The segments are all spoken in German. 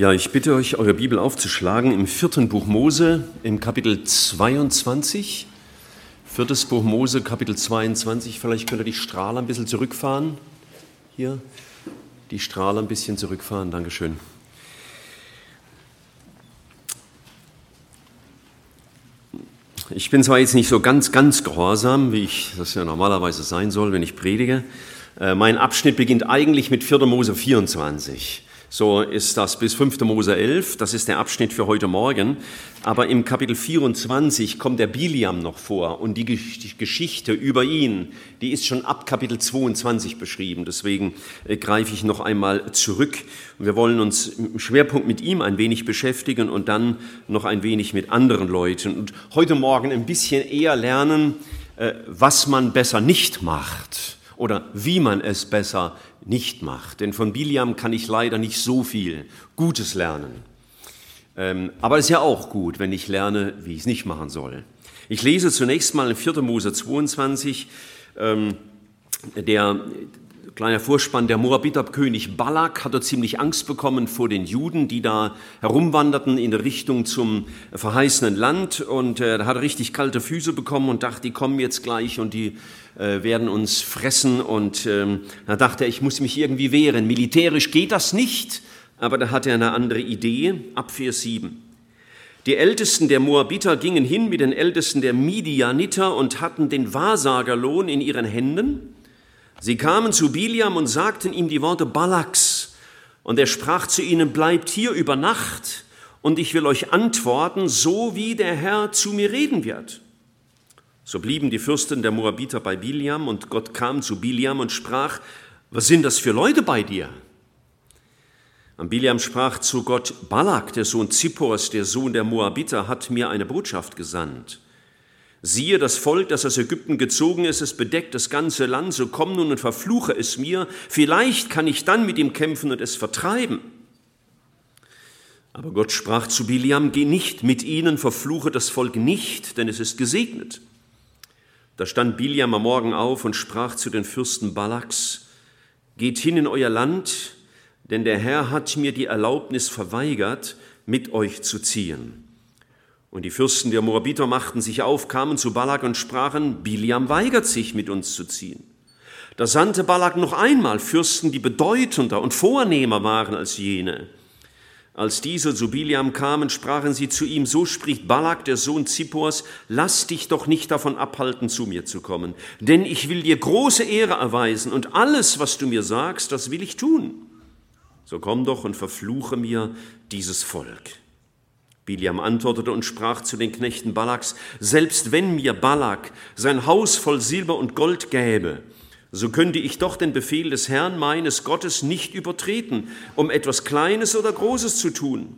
Ja, ich bitte euch, eure Bibel aufzuschlagen im vierten Buch Mose, im Kapitel 22. Viertes Buch Mose, Kapitel 22. Vielleicht könnt ihr die Strahler ein bisschen zurückfahren. Hier, die Strahler ein bisschen zurückfahren. Dankeschön. Ich bin zwar jetzt nicht so ganz, ganz gehorsam, wie ich das ja normalerweise sein soll, wenn ich predige. Äh, mein Abschnitt beginnt eigentlich mit 4. Mose 24. So ist das bis 5. Mose 11, das ist der Abschnitt für heute Morgen. Aber im Kapitel 24 kommt der Biliam noch vor und die Geschichte über ihn, die ist schon ab Kapitel 22 beschrieben. Deswegen äh, greife ich noch einmal zurück. Wir wollen uns im Schwerpunkt mit ihm ein wenig beschäftigen und dann noch ein wenig mit anderen Leuten. Und heute Morgen ein bisschen eher lernen, äh, was man besser nicht macht oder wie man es besser nicht macht. Denn von Biliam kann ich leider nicht so viel Gutes lernen. Ähm, aber es ist ja auch gut, wenn ich lerne, wie ich es nicht machen soll. Ich lese zunächst mal in 4. Mose 22, ähm, der kleiner Vorspann, der Moabiter-König Balak hatte ziemlich Angst bekommen vor den Juden, die da herumwanderten in Richtung zum verheißenen Land und äh, er hat richtig kalte Füße bekommen und dachte, die kommen jetzt gleich und die äh, werden uns fressen und ähm, da dachte er, ich muss mich irgendwie wehren. Militärisch geht das nicht, aber da hat er eine andere Idee, ab Vers 7. Die Ältesten der Moabiter gingen hin mit den Ältesten der Midianiter und hatten den Wahrsagerlohn in ihren Händen Sie kamen zu Biliam und sagten ihm die Worte Balaks, und er sprach zu ihnen, bleibt hier über Nacht, und ich will euch antworten, so wie der Herr zu mir reden wird. So blieben die Fürsten der Moabiter bei Biliam, und Gott kam zu Biliam und sprach, was sind das für Leute bei dir? Und Biliam sprach zu Gott, Balak, der Sohn Zippors, der Sohn der Moabiter, hat mir eine Botschaft gesandt. Siehe, das Volk, das aus Ägypten gezogen ist, es bedeckt das ganze Land, so komm nun und verfluche es mir, vielleicht kann ich dann mit ihm kämpfen und es vertreiben. Aber Gott sprach zu Biliam, geh nicht mit ihnen, verfluche das Volk nicht, denn es ist gesegnet. Da stand Biliam am Morgen auf und sprach zu den Fürsten Balaks, geht hin in euer Land, denn der Herr hat mir die Erlaubnis verweigert, mit euch zu ziehen. Und die Fürsten der Moabiter machten sich auf, kamen zu Balak und sprachen, Biliam weigert sich, mit uns zu ziehen. Da sandte Balak noch einmal Fürsten, die bedeutender und vornehmer waren als jene. Als diese zu Biliam kamen, sprachen sie zu ihm, so spricht Balak, der Sohn Zippors, lass dich doch nicht davon abhalten, zu mir zu kommen, denn ich will dir große Ehre erweisen und alles, was du mir sagst, das will ich tun. So komm doch und verfluche mir dieses Volk. Biliam antwortete und sprach zu den Knechten Balaks, selbst wenn mir Balak sein Haus voll Silber und Gold gäbe, so könnte ich doch den Befehl des Herrn meines Gottes nicht übertreten, um etwas Kleines oder Großes zu tun.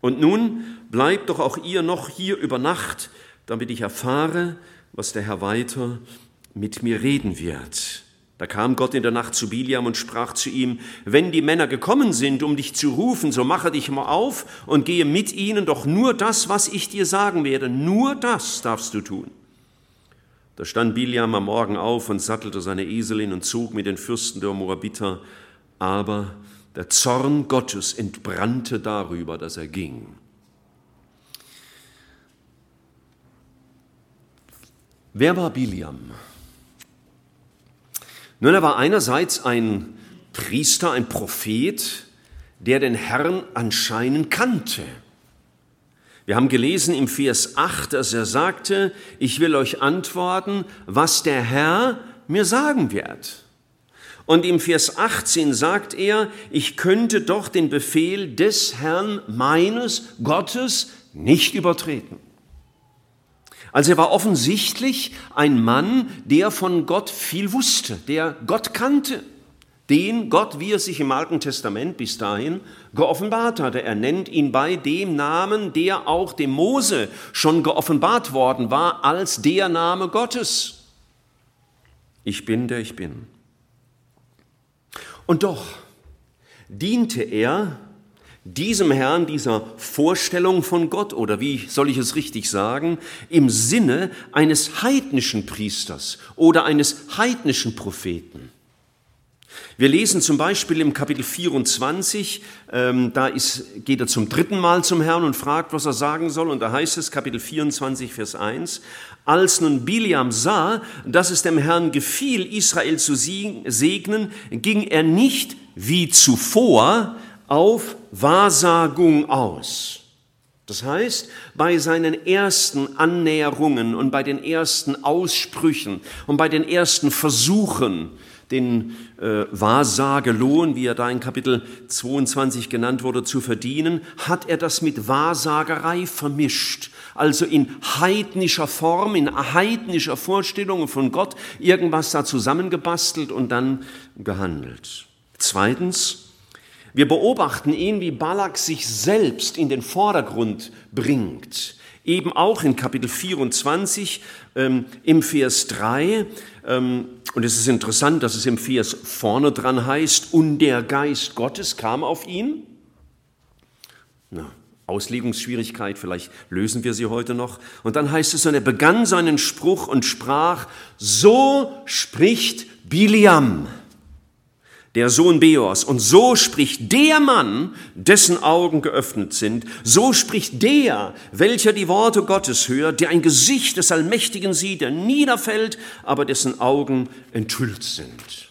Und nun bleibt doch auch ihr noch hier über Nacht, damit ich erfahre, was der Herr weiter mit mir reden wird. Da kam Gott in der Nacht zu Biliam und sprach zu ihm, wenn die Männer gekommen sind, um dich zu rufen, so mache dich mal auf und gehe mit ihnen, doch nur das, was ich dir sagen werde, nur das darfst du tun. Da stand Biliam am Morgen auf und sattelte seine Eselin und zog mit den Fürsten der Moabiter, aber der Zorn Gottes entbrannte darüber, dass er ging. Wer war Biliam? Nun, er war einerseits ein Priester, ein Prophet, der den Herrn anscheinend kannte. Wir haben gelesen im Vers 8, dass er sagte, ich will euch antworten, was der Herr mir sagen wird. Und im Vers 18 sagt er, ich könnte doch den Befehl des Herrn meines Gottes nicht übertreten. Also er war offensichtlich ein Mann, der von Gott viel wusste, der Gott kannte, den Gott, wie er sich im Alten Testament bis dahin geoffenbart hatte. Er nennt ihn bei dem Namen, der auch dem Mose schon geoffenbart worden war, als der Name Gottes. Ich bin, der ich bin. Und doch diente er diesem Herrn, dieser Vorstellung von Gott oder wie soll ich es richtig sagen, im Sinne eines heidnischen Priesters oder eines heidnischen Propheten. Wir lesen zum Beispiel im Kapitel 24, ähm, da ist, geht er zum dritten Mal zum Herrn und fragt, was er sagen soll. Und da heißt es, Kapitel 24, Vers 1, als nun Biliam sah, dass es dem Herrn gefiel, Israel zu segnen, ging er nicht wie zuvor auf Wahrsagung aus. Das heißt, bei seinen ersten Annäherungen und bei den ersten Aussprüchen und bei den ersten Versuchen, den äh, Wahrsagelohn, wie er da in Kapitel 22 genannt wurde, zu verdienen, hat er das mit Wahrsagerei vermischt. Also in heidnischer Form, in heidnischer Vorstellung von Gott irgendwas da zusammengebastelt und dann gehandelt. Zweitens, wir beobachten ihn, wie Balak sich selbst in den Vordergrund bringt. Eben auch in Kapitel 24 ähm, im Vers 3. Ähm, und es ist interessant, dass es im Vers vorne dran heißt, und der Geist Gottes kam auf ihn. Na, Auslegungsschwierigkeit, vielleicht lösen wir sie heute noch. Und dann heißt es, und er begann seinen Spruch und sprach, so spricht Biliam der Sohn Beors. Und so spricht der Mann, dessen Augen geöffnet sind, so spricht der, welcher die Worte Gottes hört, der ein Gesicht des Allmächtigen sieht, der niederfällt, aber dessen Augen enthüllt sind.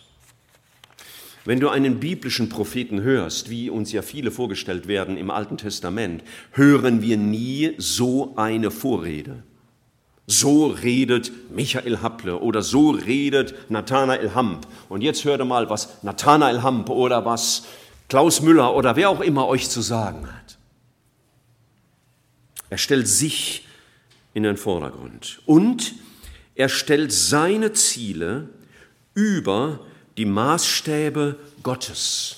Wenn du einen biblischen Propheten hörst, wie uns ja viele vorgestellt werden im Alten Testament, hören wir nie so eine Vorrede. So redet Michael Happle oder so redet Nathanael Hamp. Und jetzt hört mal, was Nathanael Hamp oder was Klaus Müller oder wer auch immer euch zu sagen hat. Er stellt sich in den Vordergrund und er stellt seine Ziele über die Maßstäbe Gottes.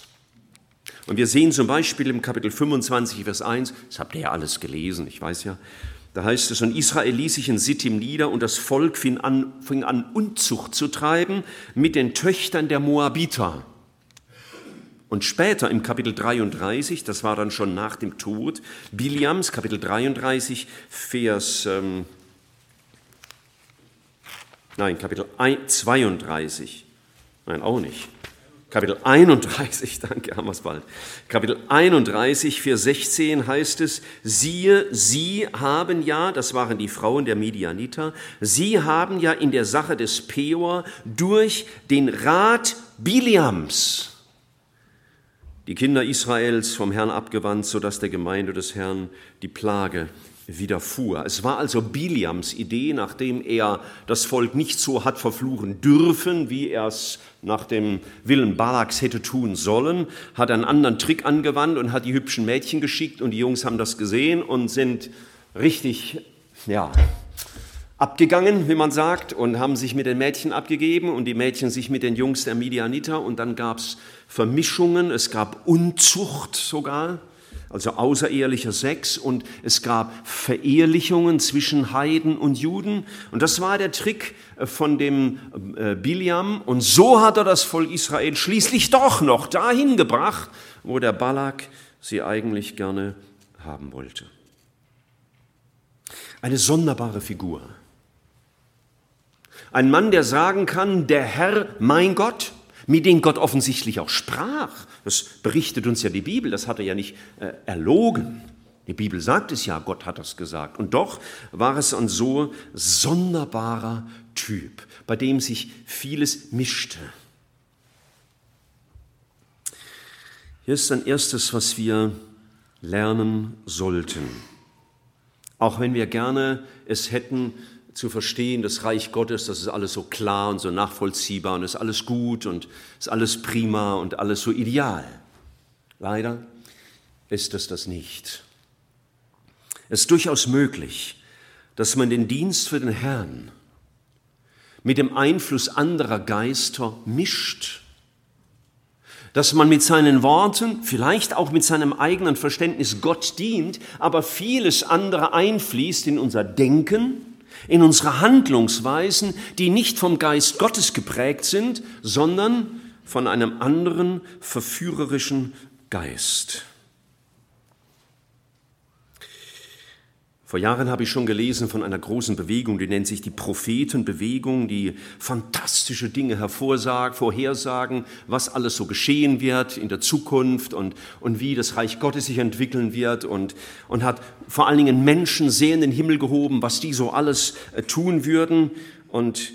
Und wir sehen zum Beispiel im Kapitel 25, Vers 1, das habt ihr ja alles gelesen, ich weiß ja, da heißt es, und Israel ließ sich in Sittim nieder und das Volk fing an, fing an Unzucht zu treiben mit den Töchtern der Moabiter. Und später im Kapitel 33, das war dann schon nach dem Tod Biliams, Kapitel 33, Vers, ähm, nein, Kapitel 32, nein, auch nicht, Kapitel 31, danke, haben bald. Kapitel 31, Vers 16 heißt es, siehe, sie haben ja, das waren die Frauen der Midianiter, sie haben ja in der Sache des Peor durch den Rat Biliams die Kinder Israels vom Herrn abgewandt, sodass der Gemeinde des Herrn die Plage widerfuhr. Es war also Biliams Idee, nachdem er das Volk nicht so hat verfluchen dürfen, wie er es nach dem Willen Balaks hätte tun sollen, hat einen anderen Trick angewandt und hat die hübschen Mädchen geschickt und die Jungs haben das gesehen und sind richtig, ja, abgegangen, wie man sagt, und haben sich mit den Mädchen abgegeben und die Mädchen sich mit den Jungs der Midianiter und dann gab es Vermischungen, es gab Unzucht sogar also außerehelicher Sex und es gab Verehelichungen zwischen Heiden und Juden und das war der Trick äh, von dem äh, Biliam und so hat er das Volk Israel schließlich doch noch dahin gebracht, wo der Balak sie eigentlich gerne haben wollte. Eine sonderbare Figur. Ein Mann, der sagen kann, der Herr, mein Gott, mit dem Gott offensichtlich auch sprach. Das berichtet uns ja die Bibel, das hat er ja nicht äh, erlogen. Die Bibel sagt es ja, Gott hat das gesagt. Und doch war es ein so sonderbarer Typ, bei dem sich vieles mischte. Hier ist ein erstes, was wir lernen sollten. Auch wenn wir gerne es hätten, zu verstehen, das Reich Gottes, das ist alles so klar und so nachvollziehbar und ist alles gut und ist alles prima und alles so ideal. Leider ist es das nicht. Es ist durchaus möglich, dass man den Dienst für den Herrn mit dem Einfluss anderer Geister mischt, dass man mit seinen Worten, vielleicht auch mit seinem eigenen Verständnis Gott dient, aber vieles andere einfließt in unser Denken, in unsere Handlungsweisen, die nicht vom Geist Gottes geprägt sind, sondern von einem anderen verführerischen Geist. Vor Jahren habe ich schon gelesen von einer großen Bewegung, die nennt sich die Prophetenbewegung, die fantastische Dinge hervorsagt, vorhersagen, was alles so geschehen wird in der Zukunft und, und wie das Reich Gottes sich entwickeln wird und, und hat vor allen Dingen Menschen sehr in den Himmel gehoben, was die so alles äh, tun würden. Und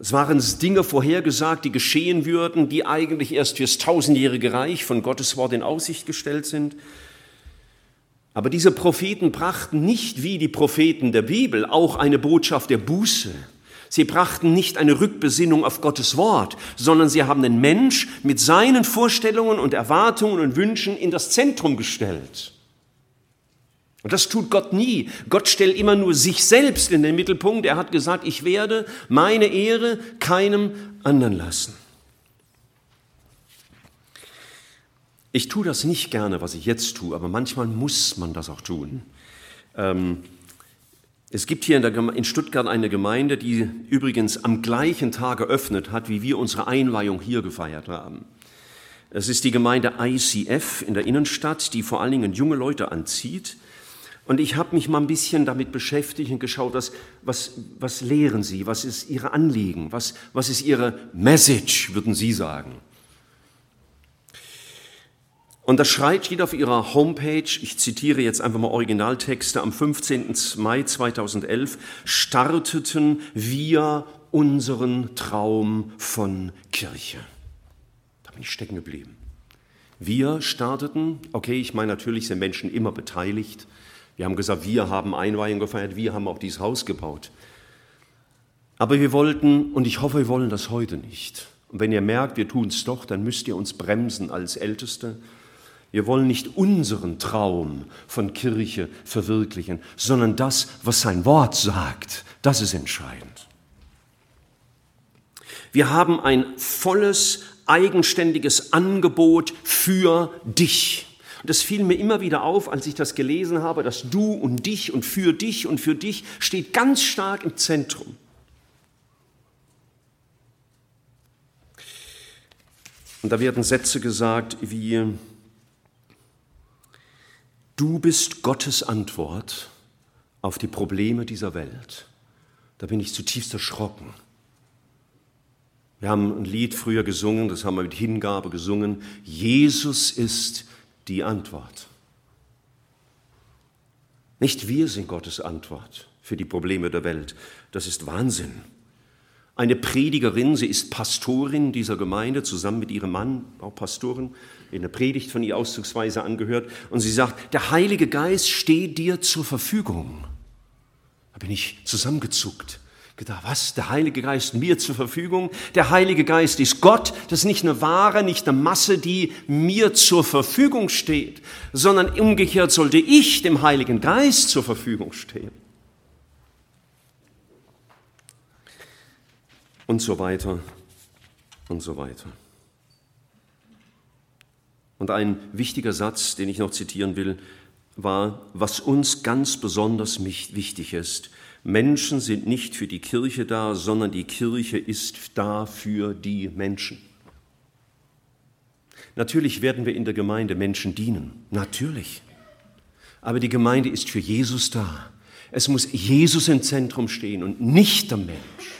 es waren Dinge vorhergesagt, die geschehen würden, die eigentlich erst fürs tausendjährige Reich von Gottes Wort in Aussicht gestellt sind. Aber diese Propheten brachten nicht wie die Propheten der Bibel auch eine Botschaft der Buße. Sie brachten nicht eine Rückbesinnung auf Gottes Wort, sondern sie haben den Mensch mit seinen Vorstellungen und Erwartungen und Wünschen in das Zentrum gestellt. Und das tut Gott nie. Gott stellt immer nur sich selbst in den Mittelpunkt. Er hat gesagt, ich werde meine Ehre keinem anderen lassen. Ich tue das nicht gerne, was ich jetzt tue, aber manchmal muss man das auch tun. Ähm, es gibt hier in, der, in, Stuttgart eine Gemeinde, die übrigens am gleichen Tag geöffnet hat, wie wir unsere Einweihung hier gefeiert haben. Es ist die Gemeinde ICF in der Innenstadt, die vor allen Dingen junge Leute anzieht. Und ich habe mich mal ein bisschen damit beschäftigt und geschaut, was, was, was lehren sie, was ist ihre Anliegen, was, was ist ihre Message, würden Sie sagen. Und das schreit steht auf ihrer Homepage, ich zitiere jetzt einfach mal Originaltexte, am 15. Mai 2011 starteten wir unseren Traum von Kirche. Da bin ich stecken geblieben. Wir starteten, okay, ich meine natürlich sind Menschen immer beteiligt. Wir haben gesagt, wir haben Einweihung gefeiert, wir haben auch dieses Haus gebaut. Aber wir wollten, und ich hoffe, wir wollen das heute nicht. Und wenn ihr merkt, wir tun es doch, dann müsst ihr uns bremsen als Älteste wir wollen nicht unseren Traum von Kirche verwirklichen, sondern das, was sein Wort sagt. Das ist entscheidend. Wir haben ein volles, eigenständiges Angebot für dich. Das fiel mir immer wieder auf, als ich das gelesen habe, dass du und dich und für dich und für dich steht ganz stark im Zentrum. Und da werden Sätze gesagt wie, Du bist Gottes Antwort auf die Probleme dieser Welt. Da bin ich zutiefst erschrocken. Wir haben ein Lied früher gesungen, das haben wir mit Hingabe gesungen. Jesus ist die Antwort. Nicht wir sind Gottes Antwort für die Probleme der Welt. Das ist Wahnsinn. Eine Predigerin, sie ist Pastorin dieser Gemeinde, zusammen mit ihrem Mann, auch Pastorin, in der Predigt von ihr auszugsweise angehört. Und sie sagt, der Heilige Geist steht dir zur Verfügung. Da bin ich zusammengezuckt. Gedacht, was? Der Heilige Geist mir zur Verfügung? Der Heilige Geist ist Gott. Das ist nicht eine Ware, nicht eine Masse, die mir zur Verfügung steht, sondern umgekehrt sollte ich dem Heiligen Geist zur Verfügung stehen. Und so weiter und so weiter. Und ein wichtiger Satz, den ich noch zitieren will, war, was uns ganz besonders wichtig ist. Menschen sind nicht für die Kirche da, sondern die Kirche ist da für die Menschen. Natürlich werden wir in der Gemeinde Menschen dienen, natürlich. Aber die Gemeinde ist für Jesus da. Es muss Jesus im Zentrum stehen und nicht der Mensch.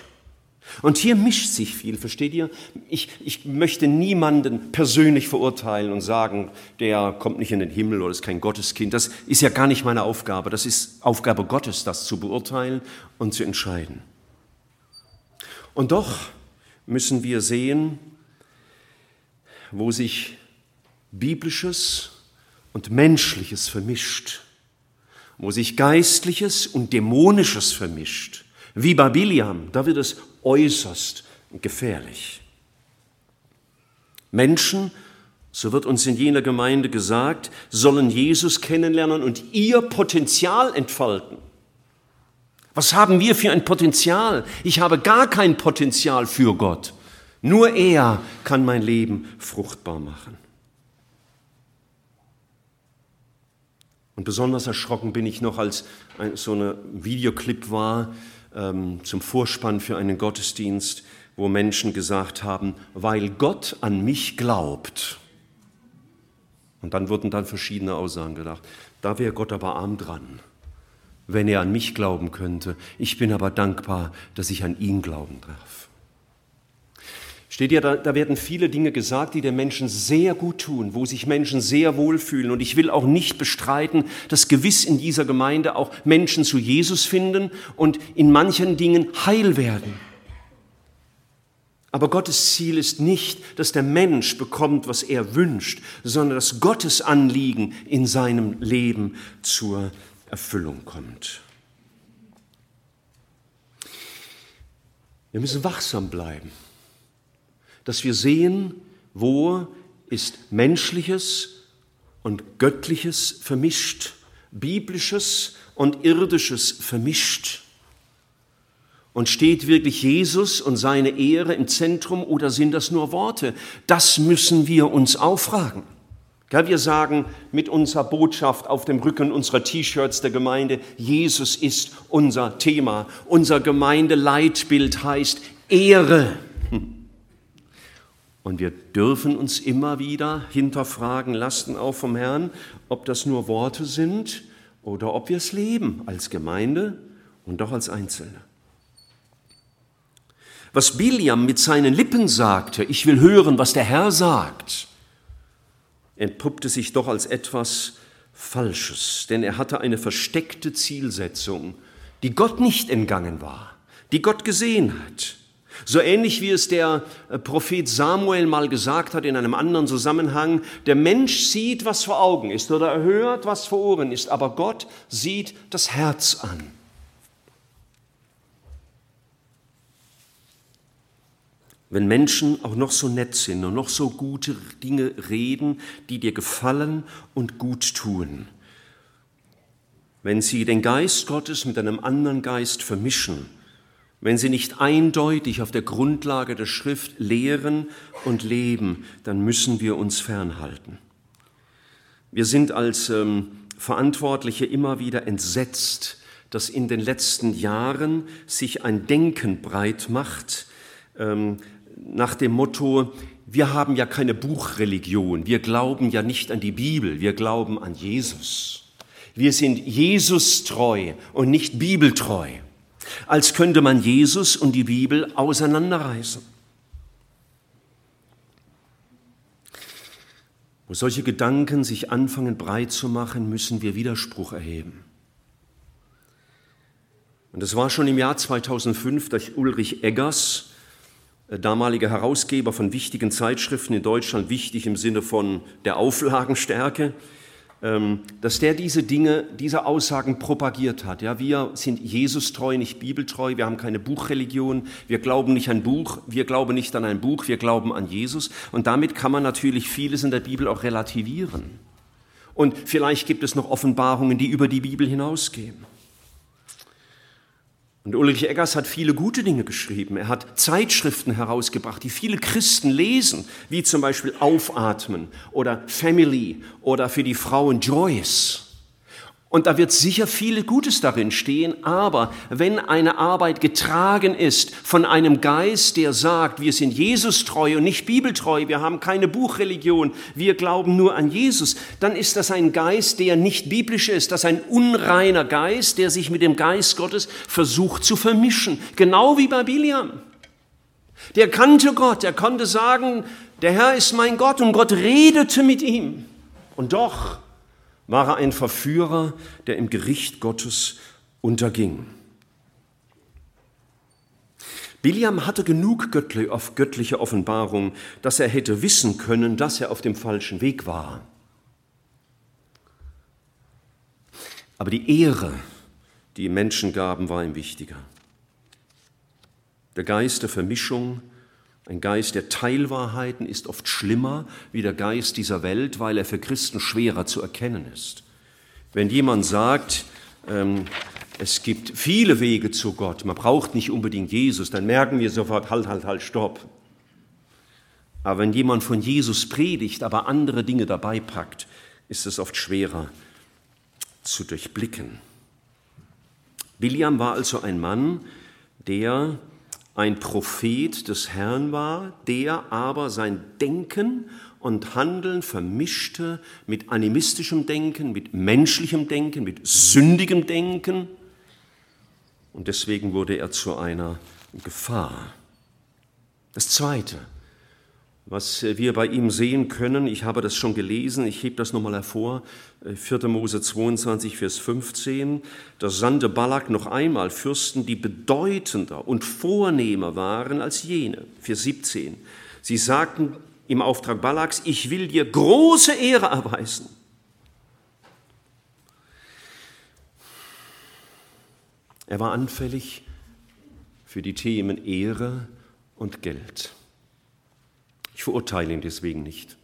Und hier mischt sich viel, versteht ihr? Ich, ich möchte niemanden persönlich verurteilen und sagen, der kommt nicht in den Himmel oder ist kein Gotteskind. Das ist ja gar nicht meine Aufgabe. Das ist Aufgabe Gottes, das zu beurteilen und zu entscheiden. Und doch müssen wir sehen, wo sich biblisches und menschliches vermischt, wo sich geistliches und dämonisches vermischt. Wie bei Biliam, da wird es äußerst gefährlich. Menschen, so wird uns in jener Gemeinde gesagt, sollen Jesus kennenlernen und ihr Potenzial entfalten. Was haben wir für ein Potenzial? Ich habe gar kein Potenzial für Gott. Nur er kann mein Leben fruchtbar machen. Und besonders erschrocken bin ich noch, als so ein Videoclip war, ähm, zum Vorspann für einen Gottesdienst, wo Menschen gesagt haben, weil Gott an mich glaubt. Und dann wurden dann verschiedene Aussagen gedacht. Da wäre Gott aber arm dran. wenn er an mich glauben könnte. Ich bin aber dankbar, dass ich an ihn glauben darf. Steht ja, da, da werden viele Dinge gesagt, die den Menschen sehr gut tun, wo sich Menschen sehr wohlfühlen. Und ich will auch nicht bestreiten, dass gewiss in dieser Gemeinde auch Menschen zu Jesus finden und in manchen Dingen heil werden. Aber Gottes Ziel ist nicht, dass der Mensch bekommt, was er wünscht, sondern dass Gottes Anliegen in seinem Leben zur Erfüllung kommt. Wir müssen wachsam bleiben, dass wir sehen, wo ist menschliches und göttliches vermischt, biblisches und irdisches vermischt. Und steht wirklich Jesus und seine Ehre im Zentrum oder sind das nur Worte? Das müssen wir uns auffragen. Wir sagen mit unserer Botschaft auf dem Rücken unserer T-Shirts der Gemeinde, Jesus ist unser Thema. Unser Gemeindeleitbild heißt Ehre. Und wir dürfen uns immer wieder hinterfragen lassen, auch vom Herrn, ob das nur Worte sind oder ob wir es leben als Gemeinde und doch als Einzelne. Was Biliam mit seinen Lippen sagte, ich will hören, was der Herr sagt, entpuppte sich doch als etwas Falsches, denn er hatte eine versteckte Zielsetzung, die Gott nicht entgangen war, die Gott gesehen hat. So ähnlich wie es der äh, Prophet Samuel mal gesagt hat in einem anderen Zusammenhang, der Mensch sieht, was vor Augen ist oder er hört, was vor Ohren ist, aber Gott sieht das Herz an. Wenn Menschen auch noch so nett sind und noch so gute Dinge reden, die dir gefallen und gut tun, wenn sie den Geist Gottes mit einem anderen Geist vermischen, wenn sie nicht eindeutig auf der Grundlage der Schrift lehren und leben, dann müssen wir uns fernhalten. Wir sind als ähm, Verantwortliche immer wieder entsetzt, dass in den letzten Jahren sich ein Denken breit macht, ähm, nach dem Motto, wir haben ja keine Buchreligion, wir glauben ja nicht an die Bibel, wir glauben an Jesus. Wir sind Jesus treu und nicht bibeltreu, als könnte man Jesus und die Bibel auseinanderreißen. Wo solche Gedanken sich anfangen breit zu machen, müssen wir Widerspruch erheben. Und es war schon im Jahr 2005 durch Ulrich Eggers, äh, damaliger Herausgeber von wichtigen Zeitschriften in Deutschland, wichtig im Sinne von der Auflagenstärke, dass der diese Dinge, diese Aussagen propagiert hat. Ja, wir sind Jesus treu, nicht bibeltreu, wir haben keine Buchreligion, wir glauben nicht an Buch, wir glauben nicht an ein Buch, wir glauben an Jesus. Und damit kann man natürlich vieles in der Bibel auch relativieren. Und vielleicht gibt es noch Offenbarungen, die über die Bibel hinausgehen. Und Ulrich Eggers hat viele gute Dinge geschrieben. Er hat Zeitschriften herausgebracht, die viele Christen lesen, wie zum Beispiel Aufatmen oder Family oder für die Frauen Joyce. Und da wird sicher viel Gutes darin stehen, aber wenn eine Arbeit getragen ist von einem Geist, der sagt, wir sind Jesus treu und nicht bibeltreu, wir haben keine Buchreligion, wir glauben nur an Jesus, dann ist das ein Geist, der nicht biblisch ist, das ist ein unreiner Geist, der sich mit dem Geist Gottes versucht zu vermischen, genau wie bei Biliam. Der kannte Gott, er konnte sagen, der Herr ist mein Gott und Gott redete mit ihm. Und doch war er ein Verführer, der im Gericht Gottes unterging. Biliam hatte genug göttliche Offenbarung, dass er hätte wissen können, dass er auf dem falschen Weg war. Aber die Ehre, die Menschen gaben, war ihm wichtiger. Der Geist der Vermischung, ein Geist der Teilwahrheiten ist oft schlimmer wie der Geist dieser Welt, weil er für Christen schwerer zu erkennen ist. Wenn jemand sagt, ähm, es gibt viele Wege zu Gott, man braucht nicht unbedingt Jesus, dann merken wir sofort, halt, halt, halt, stopp. Aber wenn jemand von Jesus predigt, aber andere Dinge dabei packt, ist es oft schwerer zu durchblicken. William war also ein Mann, der ein Prophet des Herrn war, der aber sein Denken und Handeln vermischte mit animistischem Denken, mit menschlichem Denken, mit sündigem Denken und deswegen wurde er zu einer Gefahr. Das Zweite, was wir bei ihm sehen können, ich habe das schon gelesen, ich hebe das nochmal hervor, 4. Mose 22, Vers 15, da sandte Balak noch einmal Fürsten, die bedeutender und vornehmer waren als jene. Vers 17, sie sagten im Auftrag Balaks, ich will dir große Ehre erweisen. Er war anfällig für die Themen Ehre und Geld. Ich verurteile ihn deswegen nicht.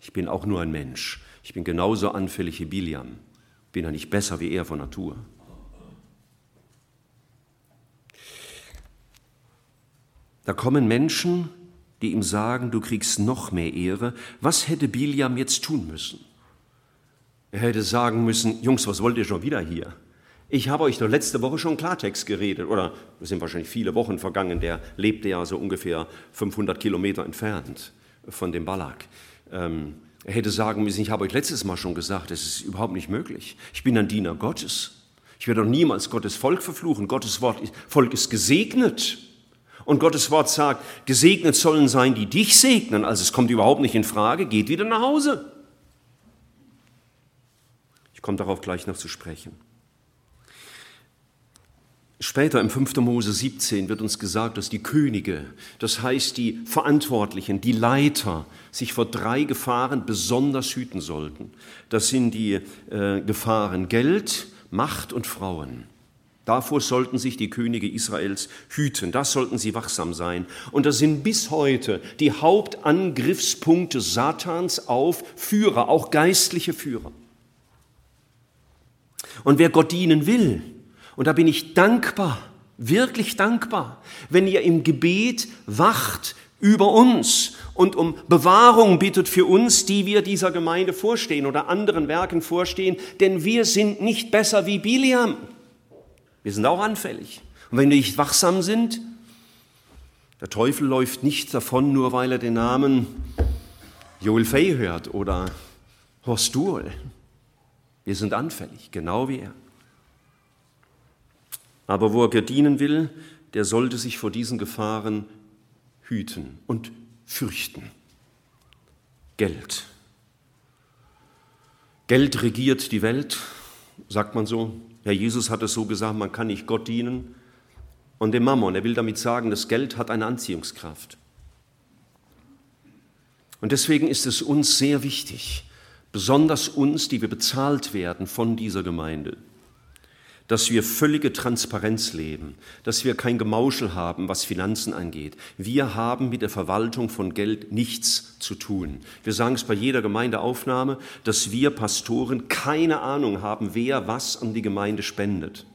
Ich bin auch nur ein Mensch. Ich bin genauso anfällig wie Biliam. Bin ja nicht besser wie er von Natur. Da kommen Menschen, die ihm sagen, du kriegst noch mehr Ehre. Was hätte Biliam jetzt tun müssen? Er hätte sagen müssen, Jungs, was wollt ihr schon wieder hier? Ich habe euch doch letzte Woche schon Klartext geredet, oder es sind wahrscheinlich viele Wochen vergangen, der lebte ja so ungefähr 500 Kilometer entfernt von dem Balak. Ähm, er hätte sagen müssen, ich habe euch letztes Mal schon gesagt, es ist überhaupt nicht möglich. Ich bin ein Diener Gottes. Ich werde doch niemals Gottes Volk verfluchen. Gottes Wort, Volk ist gesegnet. Und Gottes Wort sagt, gesegnet sollen sein, die dich segnen. Also es kommt überhaupt nicht in Frage, geht wieder nach Hause. Ich komme darauf gleich noch zu sprechen. Später im 5. Mose 17 wird uns gesagt, dass die Könige, das heißt die Verantwortlichen, die Leiter, sich vor drei Gefahren besonders hüten sollten. Das sind die äh, Gefahren Geld, Macht und Frauen. Davor sollten sich die Könige Israels hüten, das sollten sie wachsam sein. Und das sind bis heute die Hauptangriffspunkte Satans auf Führer, auch geistliche Führer. Und wer Gott dienen will, und da bin ich dankbar, wirklich dankbar, wenn ihr im Gebet wacht über uns und um Bewahrung bittet für uns, die wir dieser Gemeinde vorstehen oder anderen Werken vorstehen, denn wir sind nicht besser wie Biliam. Wir sind auch anfällig. Und wenn wir nicht wachsam sind, der Teufel läuft nicht davon, nur weil er den Namen Joel Fay hört oder Horst Duhl. Wir sind anfällig, genau wie er. Aber wo er dienen will, der sollte sich vor diesen Gefahren hüten und fürchten. Geld. Geld regiert die Welt, sagt man so. Herr Jesus hat es so gesagt, man kann nicht Gott dienen und dem Mammon. Er will damit sagen, das Geld hat eine Anziehungskraft. Und deswegen ist es uns sehr wichtig, besonders uns, die wir bezahlt werden von dieser Gemeinde, dass wir völlige Transparenz leben, dass wir kein Gemauschel haben, was Finanzen angeht. Wir haben mit der Verwaltung von Geld nichts zu tun. Wir sagen es bei jeder Gemeindeaufnahme, dass wir Pastoren keine Ahnung haben, wer was an die Gemeinde spendet.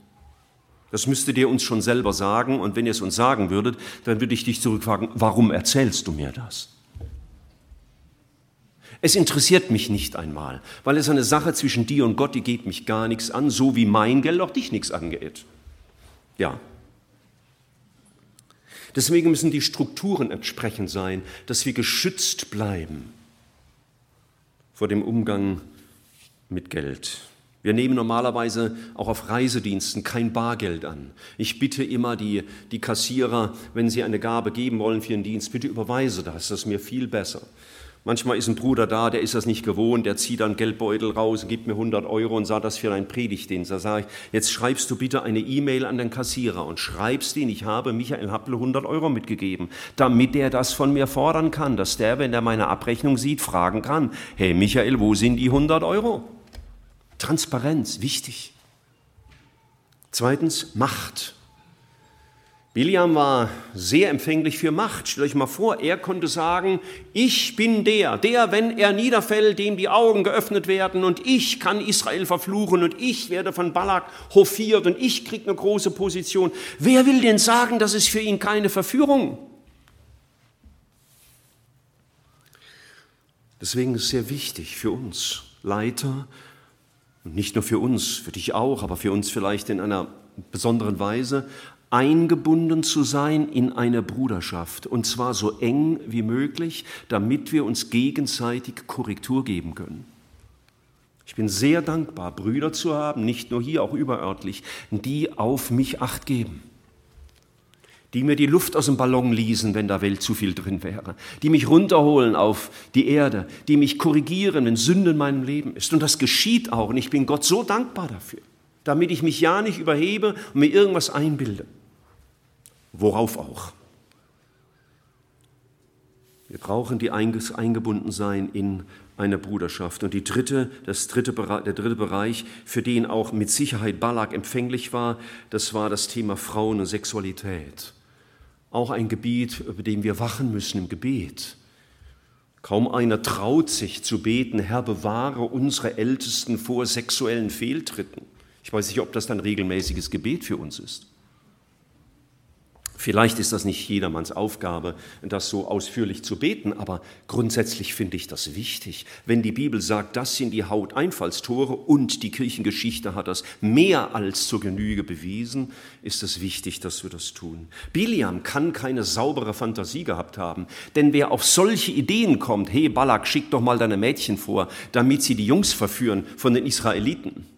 Das müsstet ihr uns schon selber sagen und wenn ihr es uns sagen würdet, dann würde ich dich zurückfragen, warum erzählst du mir das? Es interessiert mich nicht einmal, weil es eine Sache zwischen dir und Gott, die geht mich gar nichts an, so wie mein Geld auch dich nichts angeht. Ja. Deswegen müssen die Strukturen entsprechend sein, dass wir geschützt bleiben vor dem Umgang mit Geld. Wir nehmen normalerweise auch auf Reisediensten kein Bargeld an. Ich bitte immer die, die Kassierer, wenn sie eine Gabe geben wollen für einen Dienst, bitte überweise das, das ist mir viel besser. Manchmal ist ein Bruder da, der ist das nicht gewohnt, der zieht dann Geldbeutel raus und gibt mir 100 Euro und sagt das für einen Predigtdienst. Da sage ich, jetzt schreibst du bitte eine E-Mail an den Kassierer und schreibst ihn, ich habe Michael Happle 100 Euro mitgegeben, damit der das von mir fordern kann, dass der, wenn er meine Abrechnung sieht, fragen kann, hey Michael, wo sind die 100 Euro? Transparenz, wichtig. Zweitens, Macht. Biliam war sehr empfänglich für Macht. Stellt euch mal vor, er konnte sagen, ich bin der, der, wenn er niederfällt, dem die Augen geöffnet werden und ich kann Israel verfluchen und ich werde von Balak hofiert und ich kriege eine große Position. Wer will denn sagen, das ist für ihn keine Verführung? Deswegen ist es sehr wichtig für uns Leiter und nicht nur für uns, für dich auch, aber für uns vielleicht in einer besonderen Weise, eingebunden zu sein in eine Bruderschaft, und zwar so eng wie möglich, damit wir uns gegenseitig Korrektur geben können. Ich bin sehr dankbar, Brüder zu haben, nicht nur hier, auch überörtlich, die auf mich acht geben die mir die Luft aus dem Ballon ließen, wenn da Welt zu viel drin wäre, die mich runterholen auf die Erde, die mich korrigieren, wenn Sünde in meinem Leben ist. Und das geschieht auch und ich bin Gott so dankbar dafür, damit ich mich ja nicht überhebe und mir irgendwas einbilde. Worauf auch. Wir brauchen die eingebunden sein in eine Bruderschaft. Und die dritte, das dritte, der dritte Bereich, für den auch mit Sicherheit Balak empfänglich war, das war das Thema Frauen und Sexualität auch ein Gebiet, über dem wir wachen müssen im Gebet. Kaum einer traut sich zu beten, Herr, bewahre unsere Ältesten vor sexuellen Fehltritten. Ich weiß nicht, ob das dann regelmäßiges Gebet für uns ist. Vielleicht ist das nicht jedermanns Aufgabe, das so ausführlich zu beten, aber grundsätzlich finde ich das wichtig. Wenn die Bibel sagt, das sind die Hauteinfallstore und die Kirchengeschichte hat das mehr als zur Genüge bewiesen, ist es wichtig, dass wir das tun. Biliam kann keine saubere Fantasie gehabt haben, denn wer auf solche Ideen kommt, hey Balak, schick doch mal deine Mädchen vor, damit sie die Jungs verführen von den Israeliten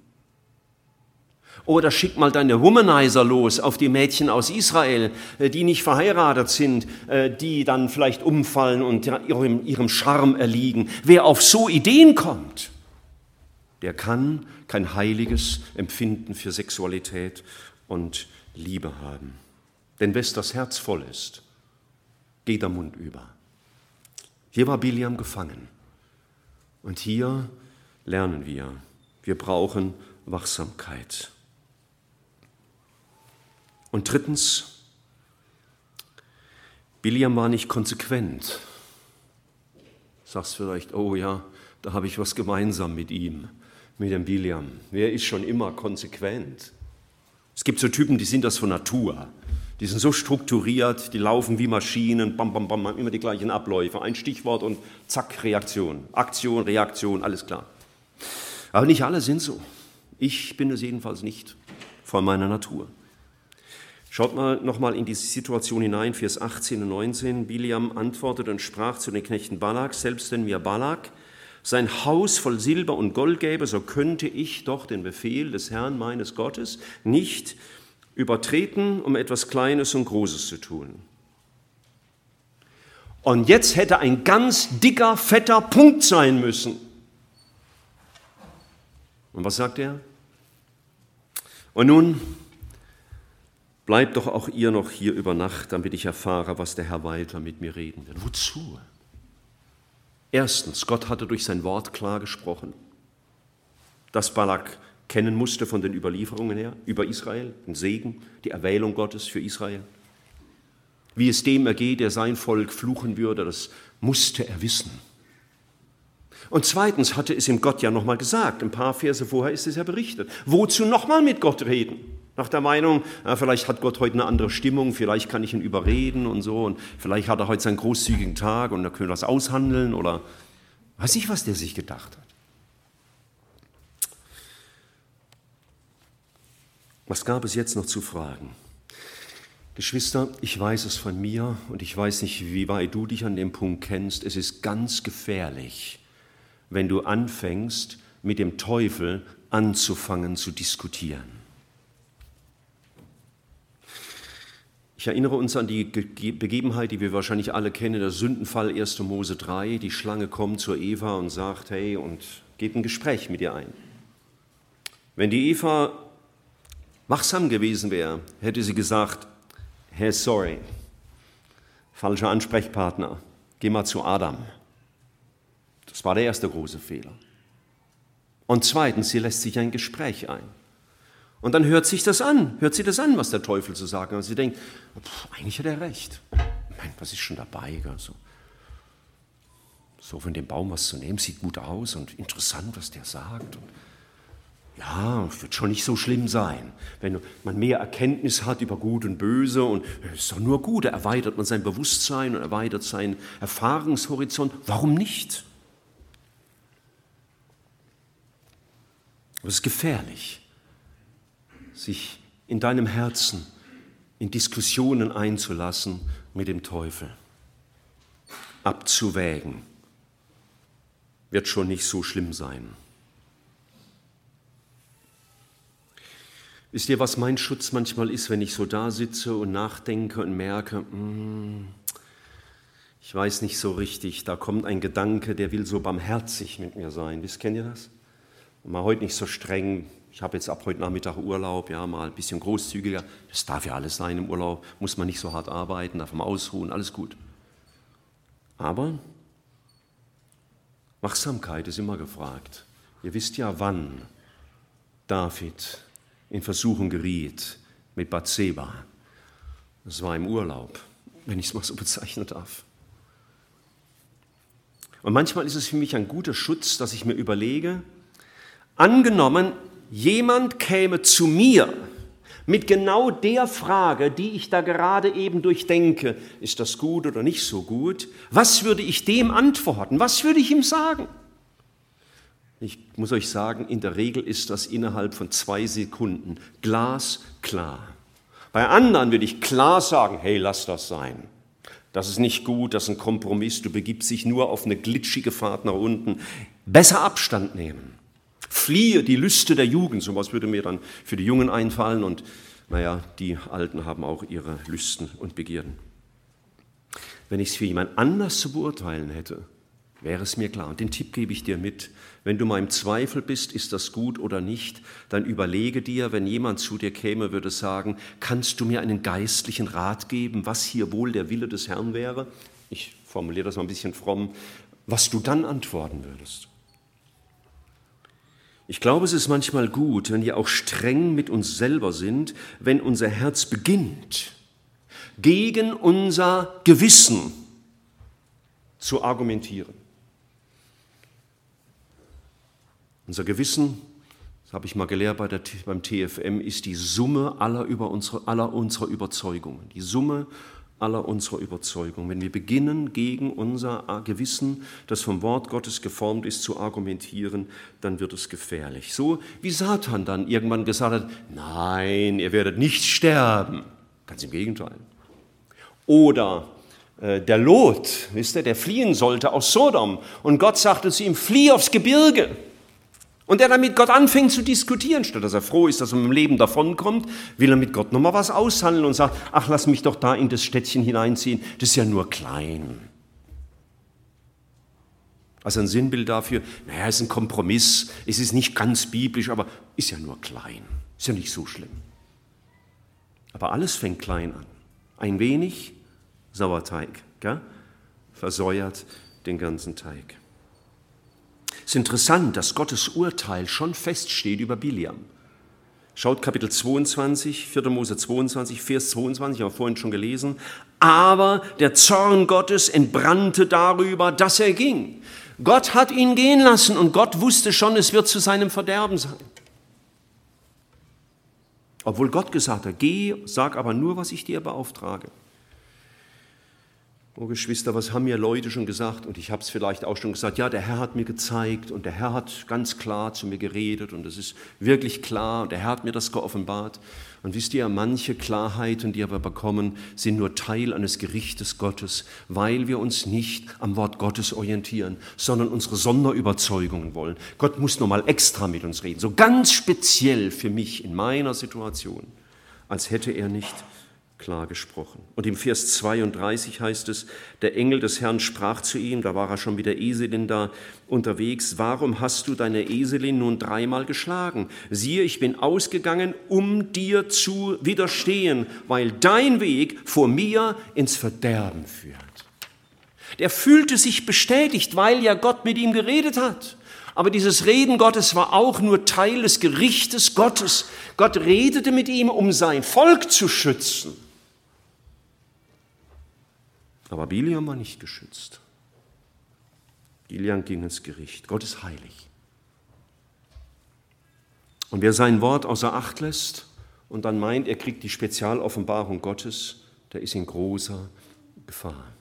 oder schick mal deine Womanizer los auf die Mädchen aus Israel, äh, die nicht verheiratet sind, äh, die dann vielleicht umfallen und ihrem, Charme erliegen. Wer auf so Ideen kommt, der kann kein heiliges Empfinden für Sexualität und Liebe haben. Denn wes das Herz voll ist, geht der Mund über. Hier war Biliam gefangen. Und hier lernen wir, wir brauchen Wachsamkeit. Und drittens, Biliam war nicht konsequent. Sagst vielleicht, oh ja, da habe ich was gemeinsam mit ihm, mit dem Biliam. Wer ist schon immer konsequent? Es gibt so Typen, die sind das von Natur. Die sind so strukturiert, die laufen wie Maschinen, bam, bam, bam, immer die gleichen Abläufe. Ein Stichwort und zack, Reaktion. Aktion, Reaktion, alles klar. Aber nicht alle sind so. Ich bin es jedenfalls nicht von meiner Natur. Schaut mal nochmal in diese Situation hinein, Vers 18 und 19. Biliam antwortete und sprach zu den Knechten Balak, selbst wenn mir Balak sein Haus voll Silber und Gold gäbe, so könnte ich doch den Befehl des Herrn meines Gottes nicht übertreten, um etwas Kleines und Großes zu tun. Und jetzt hätte ein ganz dicker, fetter Punkt sein müssen. Und was sagt er? Und nun Bleibt doch auch ihr noch hier über Nacht, damit ich erfahre, was der Herr weiter mit mir reden wird. Wozu? Erstens, Gott hatte durch sein Wort klar gesprochen, dass Balak kennen musste von den Überlieferungen her über Israel, den Segen, die Erwählung Gottes für Israel. Wie es dem ergeht, der sein Volk fluchen würde, das musste er wissen. Und zweitens hatte es ihm Gott ja nochmal gesagt, ein paar Verse vorher ist es ja berichtet. Wozu nochmal mit Gott reden? Nach der Meinung, ja, vielleicht hat Gott heute eine andere Stimmung, vielleicht kann ich ihn überreden und so und vielleicht hat er heute seinen großzügigen Tag und da können wir das aushandeln oder weiß ich, was der sich gedacht hat. Was gab es jetzt noch zu fragen? Geschwister, ich weiß es von mir und ich weiß nicht, wie weit du dich an dem Punkt kennst. Es ist ganz gefährlich, wenn du anfängst, mit dem Teufel anzufangen zu diskutieren. Ich erinnere uns an die Begebenheit, die wir wahrscheinlich alle kennen, der Sündenfall 1. Mose 3. Die Schlange kommt zur Eva und sagt, hey, und geht ein Gespräch mit ihr ein. Wenn die Eva wachsam gewesen wäre, hätte sie gesagt, hey, sorry, falscher Ansprechpartner, geh mal zu Adam. Das war der erste große Fehler. Und zweitens, sie lässt sich ein Gespräch ein. Und dann hört sich das an, hört sie das an, was der Teufel zu sagen hat. Und sie denkt, pff, eigentlich hat er recht. Mein, was ist schon dabei? Also, so von dem Baum was zu nehmen, sieht gut aus und interessant, was der sagt. Und ja, wird schon nicht so schlimm sein. Wenn man mehr Erkenntnis hat über Gut und Böse und es ist doch nur gut, da erweitert man sein Bewusstsein und erweitert seinen Erfahrungshorizont. Warum nicht? Aber es ist gefährlich sich in deinem Herzen in Diskussionen einzulassen mit dem Teufel. Abzuwägen wird schon nicht so schlimm sein. Wisst ihr, was mein Schutz manchmal ist, wenn ich so da sitze und nachdenke und merke, mm, ich weiß nicht so richtig, da kommt ein Gedanke, der will so barmherzig mit mir sein. Wisst, kennt ihr das? Mal heute nicht so streng, ich habe jetzt ab heute Nachmittag Urlaub, ja, mal ein bisschen großzügiger. Das darf ja alles sein im Urlaub, muss man nicht so hart arbeiten, darf man ausruhen, alles gut. Aber Wachsamkeit ist immer gefragt. Ihr wisst ja, wann David in Versuchung geriet mit Bathseba. Das war im Urlaub, wenn ich es mal so bezeichnen darf. Und manchmal ist es für mich ein guter Schutz, dass ich mir überlege, angenommen, jemand käme zu mir mit genau der Frage, die ich da gerade eben durchdenke, ist das gut oder nicht so gut, was würde ich dem antworten? Was würde ich ihm sagen? Ich muss euch sagen, in der Regel ist das innerhalb von zwei Sekunden glasklar. Bei anderen würde ich klar sagen, hey, lass das sein. Das ist nicht gut, das ist ein Kompromiss, du begibst dich nur auf eine glitschige Fahrt nach unten. Besser Abstand nehmen. Fliehe die Lüste der Jugend, sowas würde mir dann für die Jungen einfallen und naja, die Alten haben auch ihre Lüsten und Begierden. Wenn ich es für jemand anders zu beurteilen hätte, wäre es mir klar. Und den Tipp gebe ich dir mit. Wenn du mal im Zweifel bist, ist das gut oder nicht, dann überlege dir, wenn jemand zu dir käme, würde sagen, kannst du mir einen geistlichen Rat geben, was hier wohl der Wille des Herrn wäre? Ich formuliere das mal ein bisschen fromm, was du dann antworten würdest. Ich glaube, es ist manchmal gut, wenn wir auch streng mit uns selber sind, wenn unser Herz beginnt, gegen unser Gewissen zu argumentieren. Unser Gewissen, das habe ich mal gelehrt bei der, beim TFM, ist die Summe aller, über unsere, aller unserer Überzeugungen. Die Summe aller unserer Überzeugungen. Wenn wir beginnen, gegen unser Gewissen, das vom Wort Gottes geformt ist, zu argumentieren, dann wird es gefährlich. So wie Satan dann irgendwann gesagt hat, nein, ihr werdet nicht sterben. Ganz im Gegenteil. Oder äh, der Lot, wisst ihr, der fliehen sollte aus Sodom. Und Gott sagte zu ihm, flieh aufs Gebirge. Und er dann mit Gott anfängt zu diskutieren, statt dass er froh ist, dass er mit dem Leben davonkommt, will er mit Gott nochmal was aushandeln und sagt, ach, lass mich doch da in das Städtchen hineinziehen, das ist ja nur klein. Also ein Sinnbild dafür, naja, es ist ein Kompromiss, es ist nicht ganz biblisch, aber ist ja nur klein, ist ja nicht so schlimm. Aber alles fängt klein an. Ein wenig Sauerteig, gell? versäuert den ganzen Teig. Es ist interessant, dass Gottes Urteil schon feststeht über Biliam. Schaut Kapitel 22, 4. Mose 22, Vers 22, haben wir vorhin schon gelesen. Aber der Zorn Gottes entbrannte darüber, dass er ging. Gott hat ihn gehen lassen und Gott wusste schon, es wird zu seinem Verderben sein. Obwohl Gott gesagt hat, geh, sag aber nur, was ich dir beauftrage. Oh Geschwister, was haben mir Leute schon gesagt und ich habe es vielleicht auch schon gesagt, ja, der Herr hat mir gezeigt und der Herr hat ganz klar zu mir geredet und es ist wirklich klar und der Herr hat mir das geoffenbart. Und wisst ihr, manche Klarheiten, die wir bekommen, sind nur Teil eines Gerichtes Gottes, weil wir uns nicht am Wort Gottes orientieren, sondern unsere Sonderüberzeugungen wollen. Gott muss nochmal extra mit uns reden, so ganz speziell für mich in meiner Situation, als hätte er nicht klar gesprochen. Und im Vers 32 heißt es, der Engel des Herrn sprach zu ihm, da war er schon mit der Eselin da unterwegs, warum hast du deine Eselin nun dreimal geschlagen? Siehe, ich bin ausgegangen, um dir zu widerstehen, weil dein Weg vor mir ins Verderben führt. Der fühlte sich bestätigt, weil ja Gott mit ihm geredet hat. Aber dieses Reden Gottes war auch nur Teil des Gerichtes Gottes. Gott redete mit ihm, um sein Volk zu schützen. Aber Biliam war nicht geschützt. Biliam ging ins Gericht. Gott ist heilig. Und wer sein Wort außer Acht lässt und dann meint, er kriegt die Spezialoffenbarung Gottes, der ist in großer Gefahr.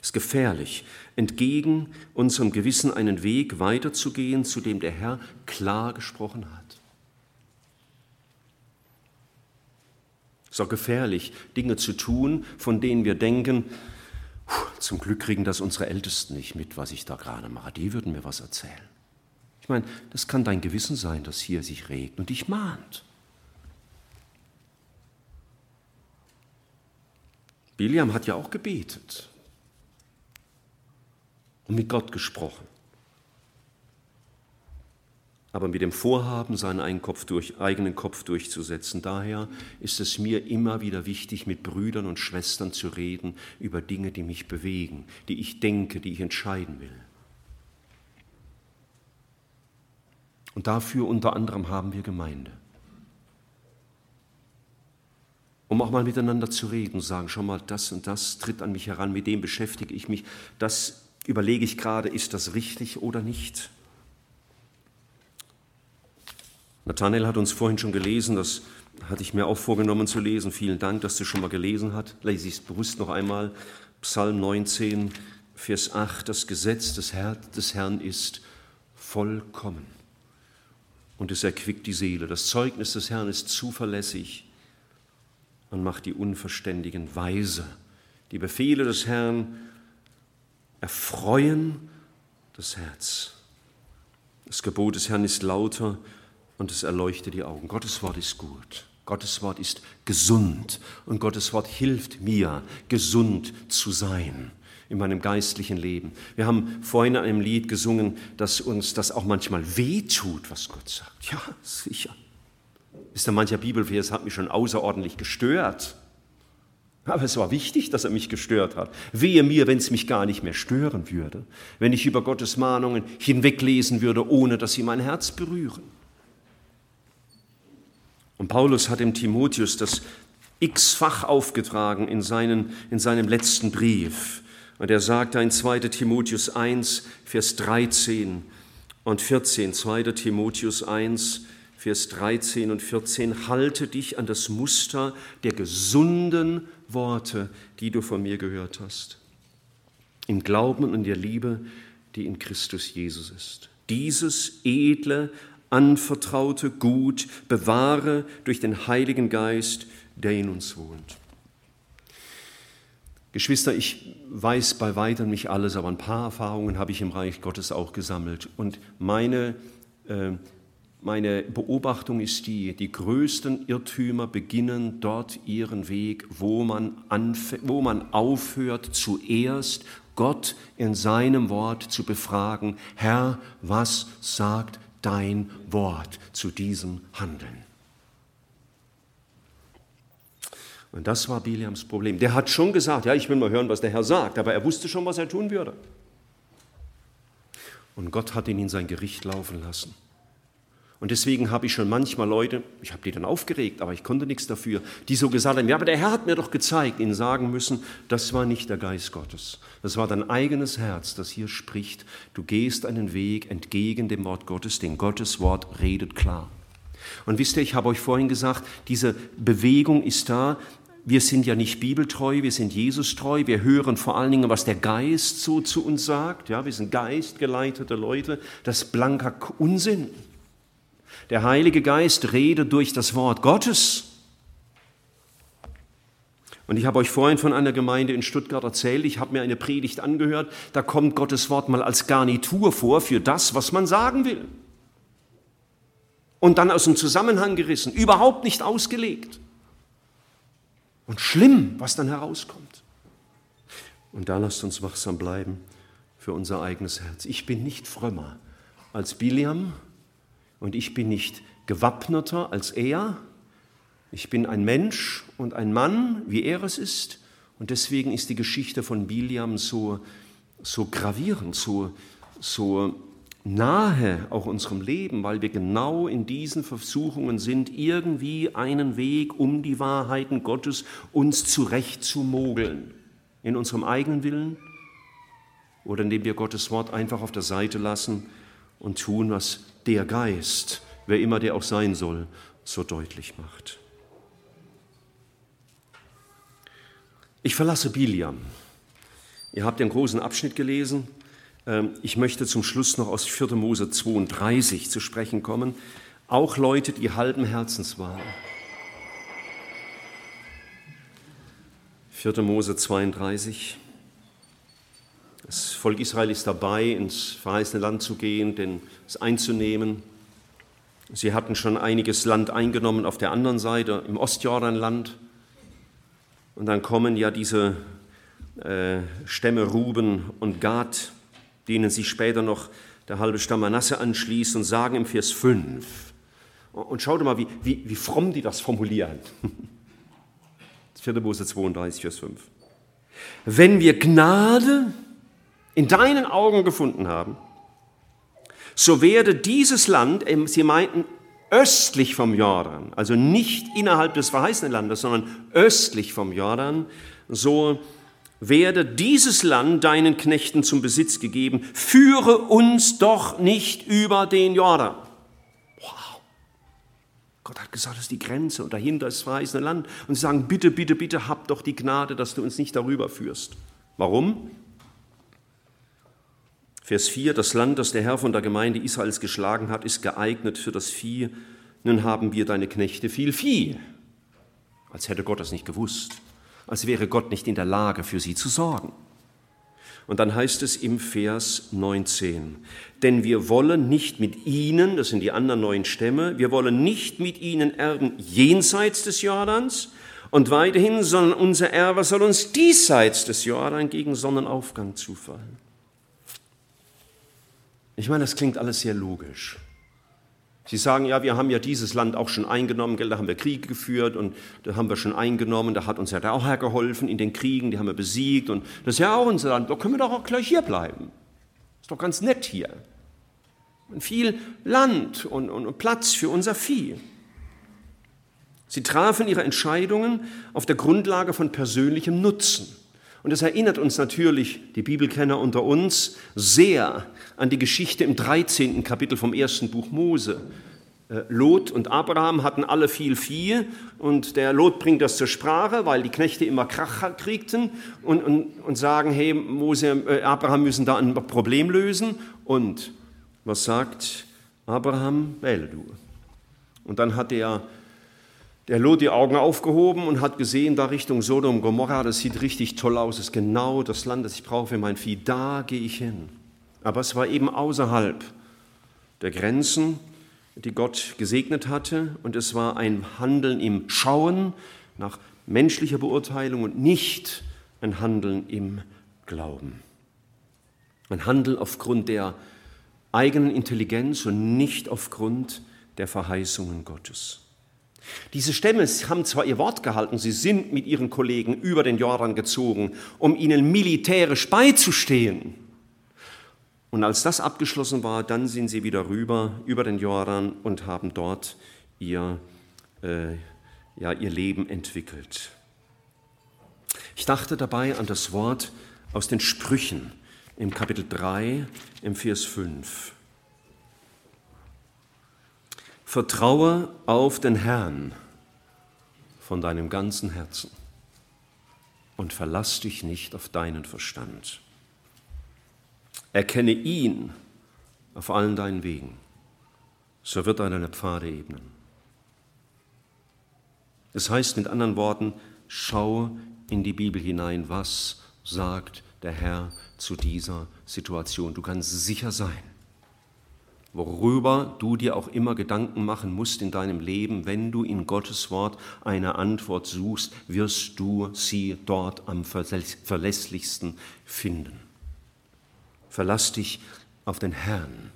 Es ist gefährlich, entgegen unserem Gewissen einen Weg weiterzugehen, zu dem der Herr klar gesprochen hat. Es Ist doch gefährlich, Dinge zu tun, von denen wir denken, zum Glück kriegen das unsere Ältesten nicht mit, was ich da gerade mache. Die würden mir was erzählen. Ich meine, das kann dein Gewissen sein, das hier sich regt und dich mahnt. William hat ja auch gebetet und mit Gott gesprochen. Aber mit dem Vorhaben, seinen eigenen Kopf, durch, eigenen Kopf durchzusetzen. Daher ist es mir immer wieder wichtig, mit Brüdern und Schwestern zu reden über Dinge, die mich bewegen, die ich denke, die ich entscheiden will. Und dafür unter anderem haben wir Gemeinde. Um auch mal miteinander zu reden, sagen, schon mal, das und das tritt an mich heran, mit dem beschäftige ich mich, das überlege ich gerade, ist das richtig oder nicht? Nathanael hat uns vorhin schon gelesen, das hatte ich mir auch vorgenommen zu lesen. Vielen Dank, dass du schon mal gelesen hast. Lese ich es bewusst noch einmal. Psalm 19, Vers 8. Das Gesetz des, Herr, des Herrn ist vollkommen und es erquickt die Seele. Das Zeugnis des Herrn ist zuverlässig und macht die Unverständigen weise. Die Befehle des Herrn erfreuen das Herz. Das Gebot des Herrn ist lauter und es erleuchtet die Augen. Gottes Wort ist gut. Gottes Wort ist gesund und Gottes Wort hilft mir, gesund zu sein in meinem geistlichen Leben. Wir haben vorhin in einem Lied gesungen, dass uns das auch manchmal wehtut, was Gott sagt. Ja, sicher. Ist da mancher Bibelvers hat mich schon außerordentlich gestört. Aber es war wichtig, dass er mich gestört hat. Wehe mir, wenn es mich gar nicht mehr stören würde, wenn ich über Gottes Mahnungen hinweglesen würde, ohne dass sie mein Herz berühren. Und Paulus hat dem Timotheus das x-fach aufgetragen in, seinen, in seinem letzten Brief. Und er sagt in 2 Timotheus 1, Vers 13 und 14, 2 Timotheus 1, Vers 13 und 14, halte dich an das Muster der gesunden Worte, die du von mir gehört hast, im Glauben und in der Liebe, die in Christus Jesus ist. Dieses edle, anvertraute Gut bewahre durch den Heiligen Geist, der in uns wohnt. Geschwister, ich weiß bei weitem nicht alles, aber ein paar Erfahrungen habe ich im Reich Gottes auch gesammelt. Und meine, äh, meine Beobachtung ist die, die größten Irrtümer beginnen dort ihren Weg, wo man, wo man aufhört, zuerst Gott in seinem Wort zu befragen, Herr, was sagt dein Wort zu diesem Handeln. Und das war Biliams Problem. Der hat schon gesagt, ja, ich will mal hören, was der Herr sagt, aber er wusste schon, was er tun würde. Und Gott hat ihn in sein Gericht laufen lassen. Und deswegen habe ich schon manchmal Leute, ich habe die dann aufgeregt, aber ich konnte nichts dafür, die so gesagt haben, ja, aber der Herr hat mir doch gezeigt, ihnen sagen müssen, das war nicht der Geist Gottes. Das war dein eigenes Herz, das hier spricht. Du gehst einen Weg entgegen dem Wort Gottes, denn Gottes Wort redet klar. Und wisst ihr, ich habe euch vorhin gesagt, diese Bewegung ist da. Wir sind ja nicht bibeltreu, wir sind Jesus treu. Wir hören vor allen Dingen, was der Geist so zu uns sagt. Ja, wir sind geistgeleitete Leute. Das ist blanker Unsinn. Der Heilige Geist redet durch das Wort Gottes. Und ich habe euch vorhin von einer Gemeinde in Stuttgart erzählt, ich habe mir eine Predigt angehört, da kommt Gottes Wort mal als Garnitur vor für das, was man sagen will. Und dann aus dem Zusammenhang gerissen, überhaupt nicht ausgelegt. Und schlimm, was dann herauskommt. Und da lasst uns wachsam bleiben für unser eigenes Herz. Ich bin nicht frömmer als Biliam, und ich bin nicht gewappneter als er. Ich bin ein Mensch und ein Mann, wie er es ist. Und deswegen ist die Geschichte von Biliam so, so gravierend, so, so nahe auch unserem Leben, weil wir genau in diesen Versuchungen sind, irgendwie einen Weg um die Wahrheiten Gottes uns zurechtzumogeln. In unserem eigenen Willen oder indem wir Gottes Wort einfach auf der Seite lassen und tun, was der Geist, wer immer der auch sein soll, so deutlich macht. Ich verlasse Biliam. Ihr habt den großen Abschnitt gelesen. Ähm, ich möchte zum Schluss noch aus 4. Mose 32 zu sprechen kommen. Auch Leute, die halben Herzens waren. 4. Mose 32. Das Volk Israel ist dabei, ins verheißene Land zu gehen, es einzunehmen. Sie hatten schon einiges Land eingenommen auf der anderen Seite, im Ostjordanland. Und dann kommen ja diese äh, Stämme Ruben und Gad, denen sich später noch der halbe Stamm Manasse anschließt und sagen im Vers 5, und schaut mal, wie, wie, wie fromm die das formulieren. 4. Mose 32, Vers 5. Wenn wir Gnade in deinen Augen gefunden haben, so werde dieses Land, sie meinten östlich vom Jordan, also nicht innerhalb des verheißenen Landes, sondern östlich vom Jordan, so werde dieses Land deinen Knechten zum Besitz gegeben, führe uns doch nicht über den Jordan. Wow. Gott hat gesagt, das ist die Grenze und dahinter ist das verheißene Land. Und sie sagen, bitte, bitte, bitte, hab doch die Gnade, dass du uns nicht darüber führst. Warum? Vers 4, das Land, das der Herr von der Gemeinde Israels geschlagen hat, ist geeignet für das Vieh. Nun haben wir deine Knechte viel Vieh. Als hätte Gott das nicht gewusst, als wäre Gott nicht in der Lage, für sie zu sorgen. Und dann heißt es im Vers 19, denn wir wollen nicht mit ihnen, das sind die anderen neun Stämme, wir wollen nicht mit ihnen erben jenseits des Jordans und weiterhin, sondern unser Erbe soll uns diesseits des Jordan gegen Sonnenaufgang zufallen. Ich meine, das klingt alles sehr logisch. Sie sagen, ja, wir haben ja dieses Land auch schon eingenommen, da haben wir Kriege geführt und da haben wir schon eingenommen, da hat uns ja der auch Herr geholfen in den Kriegen, die haben wir besiegt und das ist ja auch unser Land, da können wir doch auch gleich hier bleiben. Ist doch ganz nett hier. Und viel Land und, und, und Platz für unser Vieh. Sie trafen ihre Entscheidungen auf der Grundlage von persönlichem Nutzen. Und das erinnert uns natürlich, die Bibelkenner unter uns, sehr an die Geschichte im 13. Kapitel vom ersten Buch Mose. Äh, Lot und Abraham hatten alle viel Vieh und der Lot bringt das zur Sprache, weil die Knechte immer Krach kriegten und, und, und sagen, hey, Mose, äh, Abraham müssen da ein Problem lösen. Und was sagt Abraham? Wähle du. Und dann hat er der Lot die Augen aufgehoben und hat gesehen, da Richtung Sodom Gomorra, das sieht richtig toll aus, ist genau das Land, das ich brauche für mein Vieh, da gehe ich hin. Aber es war eben außerhalb der Grenzen, die Gott gesegnet hatte, und es war ein Handeln im Schauen nach menschlicher Beurteilung und nicht ein Handeln im Glauben. Ein Handeln aufgrund der eigenen Intelligenz und nicht aufgrund der Verheißungen Gottes. Diese Stämme haben zwar ihr Wort gehalten, sie sind mit ihren Kollegen über den Jordan gezogen, um ihnen militärisch beizustehen. Und als das abgeschlossen war, dann sind sie wieder rüber über den Jordan und haben dort ihr, äh, ja, ihr Leben entwickelt. Ich dachte dabei an das Wort aus den Sprüchen im Kapitel 3 im Vers 5. Vertraue auf den Herrn von deinem ganzen Herzen und verlass dich nicht auf deinen Verstand. Erkenne ihn auf allen deinen Wegen, so wird er deine Pfade ebnen. Es heißt mit anderen Worten, schau in die Bibel hinein, was sagt der Herr zu dieser Situation. Du kannst sicher sein, worüber du dir auch immer Gedanken machen musst in deinem Leben, wenn du in Gottes Wort eine Antwort suchst, wirst du sie dort am verlässlichsten finden. Verlass dich auf den Herrn.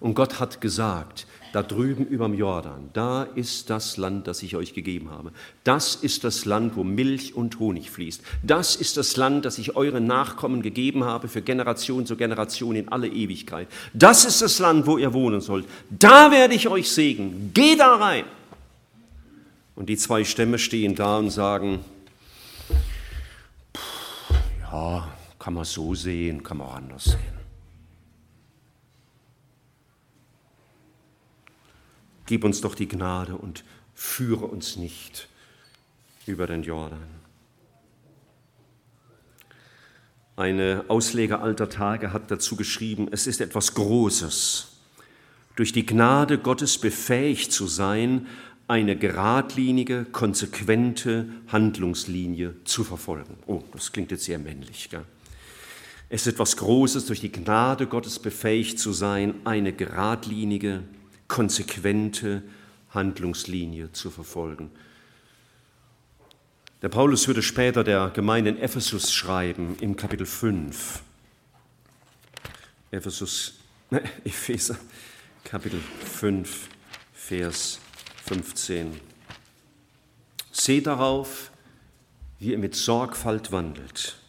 Und Gott hat gesagt, da drüben überm Jordan, da ist das Land, das ich euch gegeben habe. Das ist das Land, wo Milch und Honig fließt. Das ist das Land, das ich euren Nachkommen gegeben habe für Generation zu Generation in alle Ewigkeit. Das ist das Land, wo ihr wohnen sollt. Da werde ich euch segnen. Geh da rein. Und die zwei Stämme stehen da und sagen, ja, kann man so sehen, kann man auch anders sehen. Gib uns doch die Gnade und führe uns nicht über den Jordan. Eine Ausleger alter Tage hat dazu geschrieben, es ist etwas Großes, durch die Gnade Gottes befähigt zu sein, eine geradlinige, konsequente Handlungslinie zu verfolgen. Oh, das klingt jetzt sehr männlich. Gell? Es ist etwas Großes, durch die Gnade Gottes befähigt zu sein, eine geradlinige, konsequente Handlungslinie zu verfolgen. Der Paulus würde später der Gemeinde in Ephesus schreiben, im Kapitel 5. Ephesus, ne, Epheser, Kapitel 5, Vers 15. Seht darauf, wie ihr mit Sorgfalt wandelt.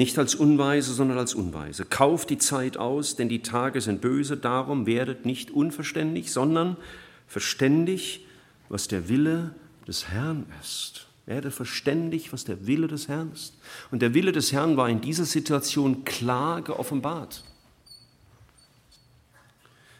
Nicht als Unweise, sondern als Unweise. Kauft die Zeit aus, denn die Tage sind böse. Darum werdet nicht unverständlich, sondern verständig, was der Wille des Herrn ist. Werde verständig, was der Wille des Herrn ist. Und der Wille des Herrn war in dieser Situation klar geoffenbart.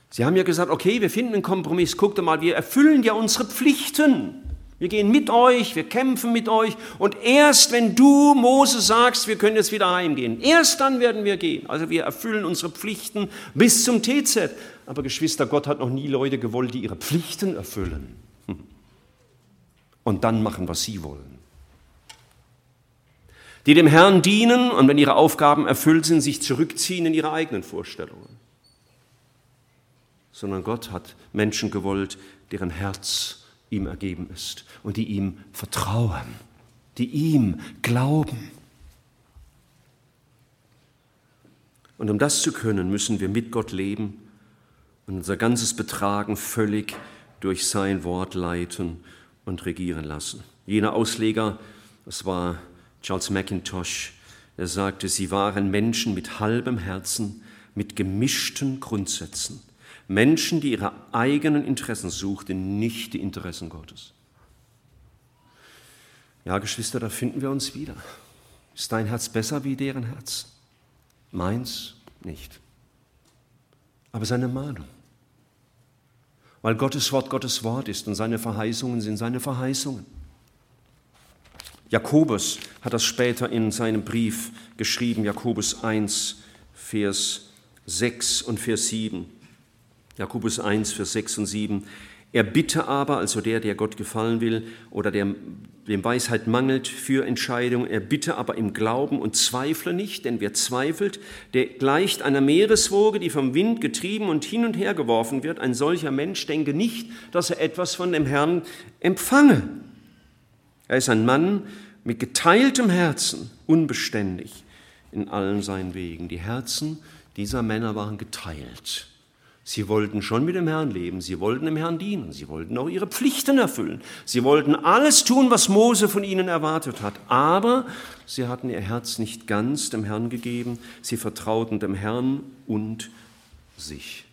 Sie haben ja gesagt, okay, wir finden einen Kompromiss. Guckt mal, wir erfüllen ja unsere Pflichten. Wir gehen mit euch, wir kämpfen mit euch und erst wenn du, Mose, sagst, wir können jetzt wieder heimgehen, erst dann werden wir gehen. Also wir erfüllen unsere Pflichten bis zum TZ. Aber Geschwister, Gott hat noch nie Leute gewollt, die ihre Pflichten erfüllen und dann machen, was sie wollen. Die dem Herrn dienen und wenn ihre Aufgaben erfüllt sind, sich zurückziehen in ihre eigenen Vorstellungen. Sondern Gott hat Menschen gewollt, deren Herz ihm ergeben ist und die ihm vertrauen, die ihm glauben. Und um das zu können, müssen wir mit Gott leben und unser ganzes Betragen völlig durch sein Wort leiten und regieren lassen. Jener Ausleger, das war Charles McIntosh, er sagte, sie waren Menschen mit halbem Herzen, mit gemischten Grundsätzen. Menschen, die ihre eigenen Interessen suchten, nicht die Interessen Gottes. Ja, Geschwister, da finden wir uns wieder. Ist dein Herz besser wie deren Herz? Meins nicht. Aber seine Mahnung. Weil Gottes Wort Gottes Wort ist und seine Verheißungen sind seine Verheißungen. Jakobus hat das später in seinem Brief geschrieben, Jakobus 1, Vers 6 und Vers 7. Jakobus 1, Vers 6 und 7. Er bitte aber, also der, der Gott gefallen will oder der, dem Weisheit mangelt für Entscheidungen, er bitte aber im Glauben und zweifle nicht, denn wer zweifelt, der gleicht einer Meereswoge, die vom Wind getrieben und hin und her geworfen wird. Ein solcher Mensch denke nicht, dass er etwas von dem Herrn empfange. Er ist ein Mann mit geteiltem Herzen, unbeständig in allen seinen Wegen. Die Herzen dieser Männer waren geteilt. Sie wollten schon mit dem Herrn leben, sie wollten dem Herrn dienen, sie wollten auch ihre Pflichten erfüllen, sie wollten alles tun, was Mose von ihnen erwartet hat, aber sie hatten ihr Herz nicht ganz dem Herrn gegeben, sie vertrauten dem Herrn und sich.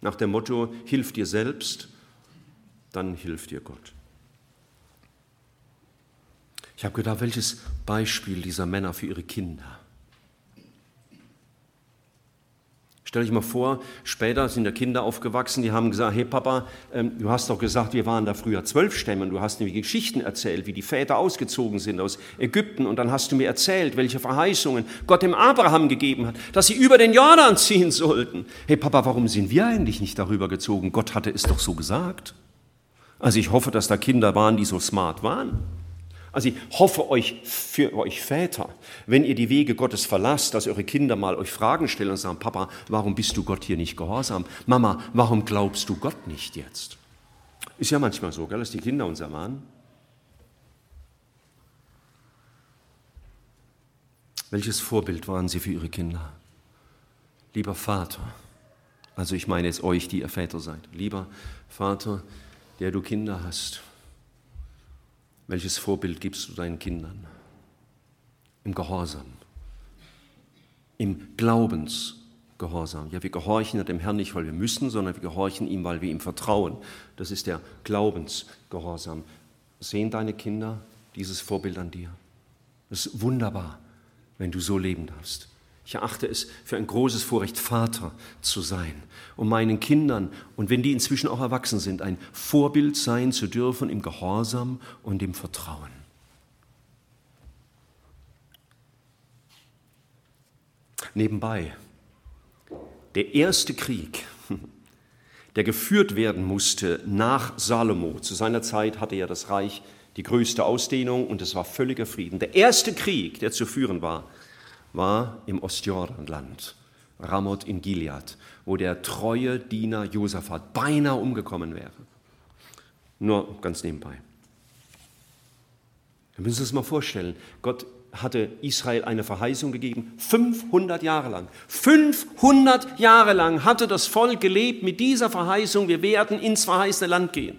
Nach dem Motto, hilf dir selbst, dann hilft dir Gott. Ich habe gedacht, welches Beispiel dieser Männer für ihre Kinder. Stell dich mal vor, später sind ja Kinder aufgewachsen, die haben gesagt, hey Papa, ähm, du hast doch gesagt, wir waren da früher zwölf Stämme und du hast mir Geschichten erzählt, wie die Väter ausgezogen sind aus Ägypten und dann hast du mir erzählt, welche Verheißungen Gott dem Abraham gegeben hat, dass sie über den Jordan ziehen sollten. Hey Papa, warum sind wir eigentlich nicht darüber gezogen? Gott hatte es doch so gesagt. Also ich hoffe, dass da Kinder waren, die so smart waren. Also ich hoffe euch für euch Väter, wenn ihr die Wege Gottes verlasst, dass eure Kinder mal euch Fragen stellen und sagen, Papa, warum bist du Gott hier nicht gehorsam? Mama, warum glaubst du Gott nicht jetzt? Ist ja manchmal so, gell, dass die Kinder uns ermahnen. Welches Vorbild waren sie für ihre Kinder? Lieber Vater, also ich meine jetzt euch, die ihr Väter seid, lieber Vater, der du Kinder hast, welches Vorbild gibst du deinen Kindern? Im Gehorsam, im Glaubensgehorsam. Ja, wir gehorchen dem Herrn nicht, weil wir müssen, sondern wir gehorchen ihm, weil wir ihm vertrauen. Das ist der Glaubensgehorsam. Sehen deine Kinder dieses Vorbild an dir? Es ist wunderbar, wenn du so leben darfst. Ich erachte es für ein großes Vorrecht, Vater zu sein, um meinen Kindern, und wenn die inzwischen auch erwachsen sind, ein Vorbild sein zu dürfen im Gehorsam und im Vertrauen. Nebenbei, der erste Krieg, der geführt werden musste nach Salomo, zu seiner Zeit hatte ja das Reich die größte Ausdehnung und es war völliger Frieden. Der erste Krieg, der zu führen war, war im Ostjordanland, Ramoth in Gilead, wo der treue Diener Josaphat beinahe umgekommen wäre. Nur ganz nebenbei. Wir müssen uns mal vorstellen. Gott hatte Israel eine Verheißung gegeben, 500 Jahre lang. 500 Jahre lang hatte das Volk gelebt mit dieser Verheißung, wir werden ins verheißene Land gehen.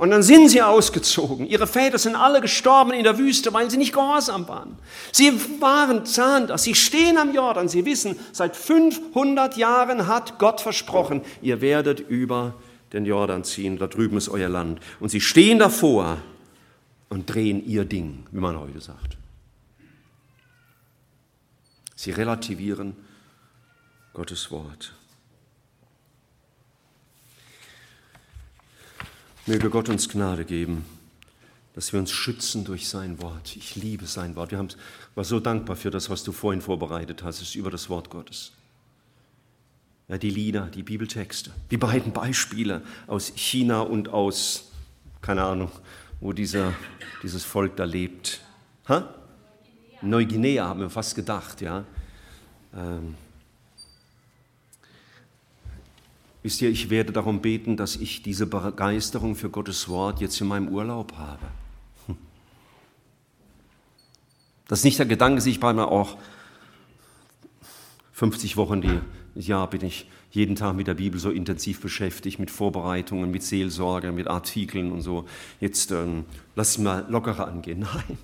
Und dann sind sie ausgezogen. Ihre Väter sind alle gestorben in der Wüste, weil sie nicht gehorsam waren. Sie waren, sahen das, sie stehen am Jordan, sie wissen, seit 500 Jahren hat Gott versprochen, ihr werdet über den Jordan ziehen, da drüben ist euer Land. Und sie stehen davor und drehen ihr Ding, wie man heute sagt. Sie relativieren Gottes Wort. Möge Gott uns Gnade geben, dass wir uns schützen durch sein Wort. Ich liebe sein Wort. Wir haben, war so dankbar für das, was du vorhin vorbereitet hast, ist über das Wort Gottes. Ja, die Lieder, die Bibeltexte, die beiden Beispiele aus China und aus, keine Ahnung, wo dieser, dieses Volk da lebt. Ha? Neuguinea haben wir fast gedacht, ja. Ähm, Wisst ihr, ich werde darum beten, dass ich diese Begeisterung für Gottes Wort jetzt in meinem Urlaub habe. Hm. Das ist nicht der Gedanke, sich bei mir auch 50 Wochen im Jahr bin ich jeden Tag mit der Bibel so intensiv beschäftigt, mit Vorbereitungen, mit Seelsorge, mit Artikeln und so. Jetzt ähm, lass es mal lockerer angehen. Nein.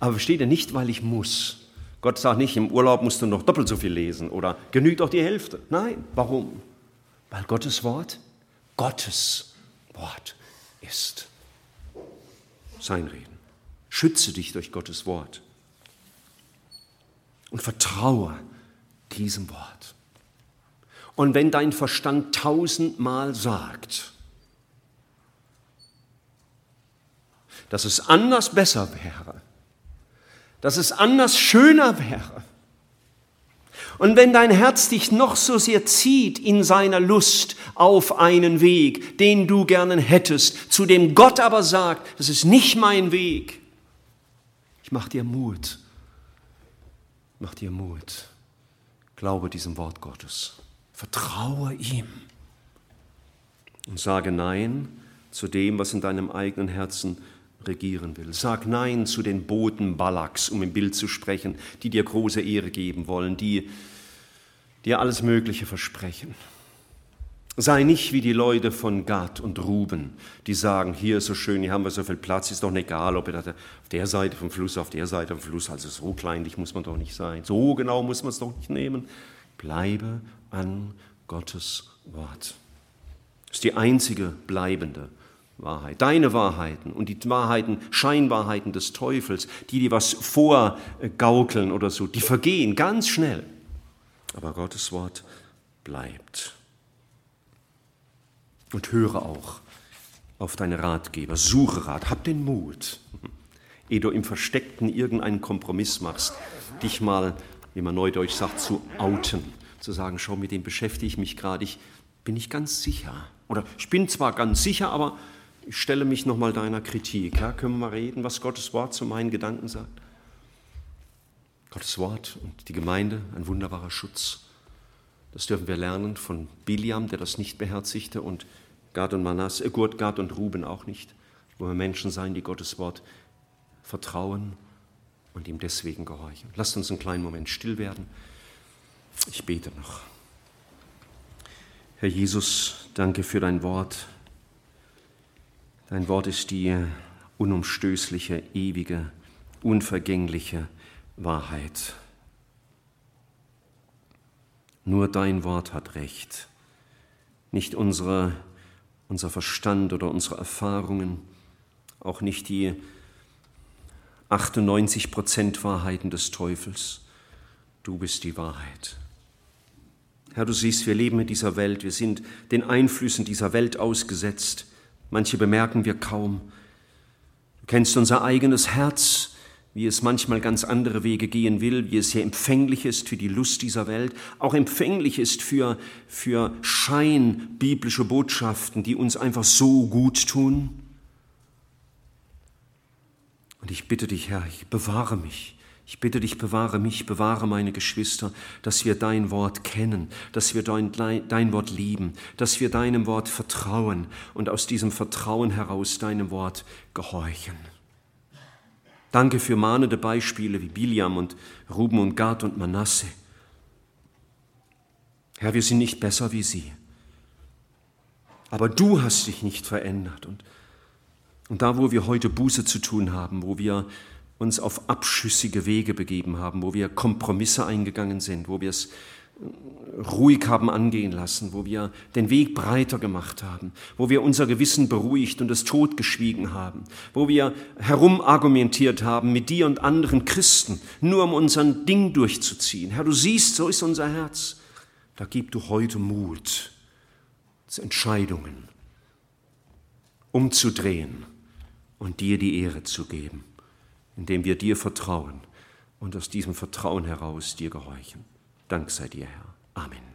Aber versteht ihr nicht, weil ich muss. Gott sagt nicht, im Urlaub musst du noch doppelt so viel lesen oder genügt auch die Hälfte. Nein, warum? Weil Gottes Wort Gottes Wort ist. Sein Reden. Schütze dich durch Gottes Wort und vertraue diesem Wort. Und wenn dein Verstand tausendmal sagt, dass es anders besser wäre, dass es anders schöner wäre, und wenn dein Herz dich noch so sehr zieht in seiner Lust auf einen Weg, den du gerne hättest, zu dem Gott aber sagt, das ist nicht mein Weg, ich mach dir Mut, mach dir Mut, glaube diesem Wort Gottes, vertraue ihm. Und sage Nein zu dem, was in deinem eigenen Herzen regieren will. Sag Nein zu den Boten Balaks, um im Bild zu sprechen, die dir große Ehre geben wollen, die dir alles Mögliche versprechen. Sei nicht wie die Leute von Gad und Ruben, die sagen, hier ist so schön, hier haben wir so viel Platz, ist doch egal, ob ihr auf der Seite vom Fluss, auf der Seite vom Fluss, also so kleinlich muss man doch nicht sein, so genau muss man es doch nicht nehmen. Bleibe an Gottes Wort. Das ist die einzige bleibende Wahrheit. Deine Wahrheiten und die Wahrheiten, Scheinwahrheiten des Teufels, die dir was vorgaukeln oder so, die vergehen ganz schnell. Aber Gottes Wort bleibt. Und höre auch auf deine Ratgeber, suche Rat, hab den Mut, ehe du im Versteckten irgendeinen Kompromiss machst, dich mal, wie man neudeutsch sagt, zu outen, zu sagen, schau, mit dem beschäftige ich mich gerade, ich bin nicht ganz sicher. Oder ich bin zwar ganz sicher, aber ich stelle mich nochmal deiner Kritik. Ja, können wir mal reden, was Gottes Wort zu meinen Gedanken sagt? Gottes Wort und die Gemeinde, ein wunderbarer Schutz. Das dürfen wir lernen von Biliam, der das nicht beherzigte, und Gad und Manas, äh, Gad und Ruben auch nicht. Wo wir Menschen sein, die Gottes Wort vertrauen und ihm deswegen gehorchen. Lasst uns einen kleinen Moment still werden. Ich bete noch. Herr Jesus, danke für dein Wort. Dein Wort ist die unumstößliche, ewige, unvergängliche Wahrheit. Nur dein Wort hat Recht, nicht unsere, unser Verstand oder unsere Erfahrungen, auch nicht die 98 Prozent Wahrheiten des Teufels. Du bist die Wahrheit. Herr, du siehst, wir leben in dieser Welt, wir sind den Einflüssen dieser Welt ausgesetzt. Manche bemerken wir kaum. Du kennst unser eigenes Herz, wie es manchmal ganz andere Wege gehen will, wie es sehr empfänglich ist für die Lust dieser Welt, auch empfänglich ist für, für scheinbiblische Botschaften, die uns einfach so gut tun. Und ich bitte dich, Herr, ich bewahre mich ich bitte dich, bewahre mich, bewahre meine Geschwister, dass wir dein Wort kennen, dass wir dein, dein Wort lieben, dass wir deinem Wort vertrauen und aus diesem Vertrauen heraus deinem Wort gehorchen. Danke für mahnende Beispiele wie Biliam und Ruben und Gad und Manasse. Herr, wir sind nicht besser wie sie. Aber du hast dich nicht verändert. Und, und da, wo wir heute Buße zu tun haben, wo wir uns auf abschüssige Wege begeben haben, wo wir Kompromisse eingegangen sind, wo wir es ruhig haben angehen lassen, wo wir den Weg breiter gemacht haben, wo wir unser Gewissen beruhigt und es totgeschwiegen haben, wo wir herumargumentiert haben mit dir und anderen Christen, nur um unseren Ding durchzuziehen. Herr, du siehst, so ist unser Herz. Da gib du heute Mut zu Entscheidungen, umzudrehen und dir die Ehre zu geben, indem wir dir vertrauen und aus diesem Vertrauen heraus dir gehorchen. Dank sei dir, Herr. Amen.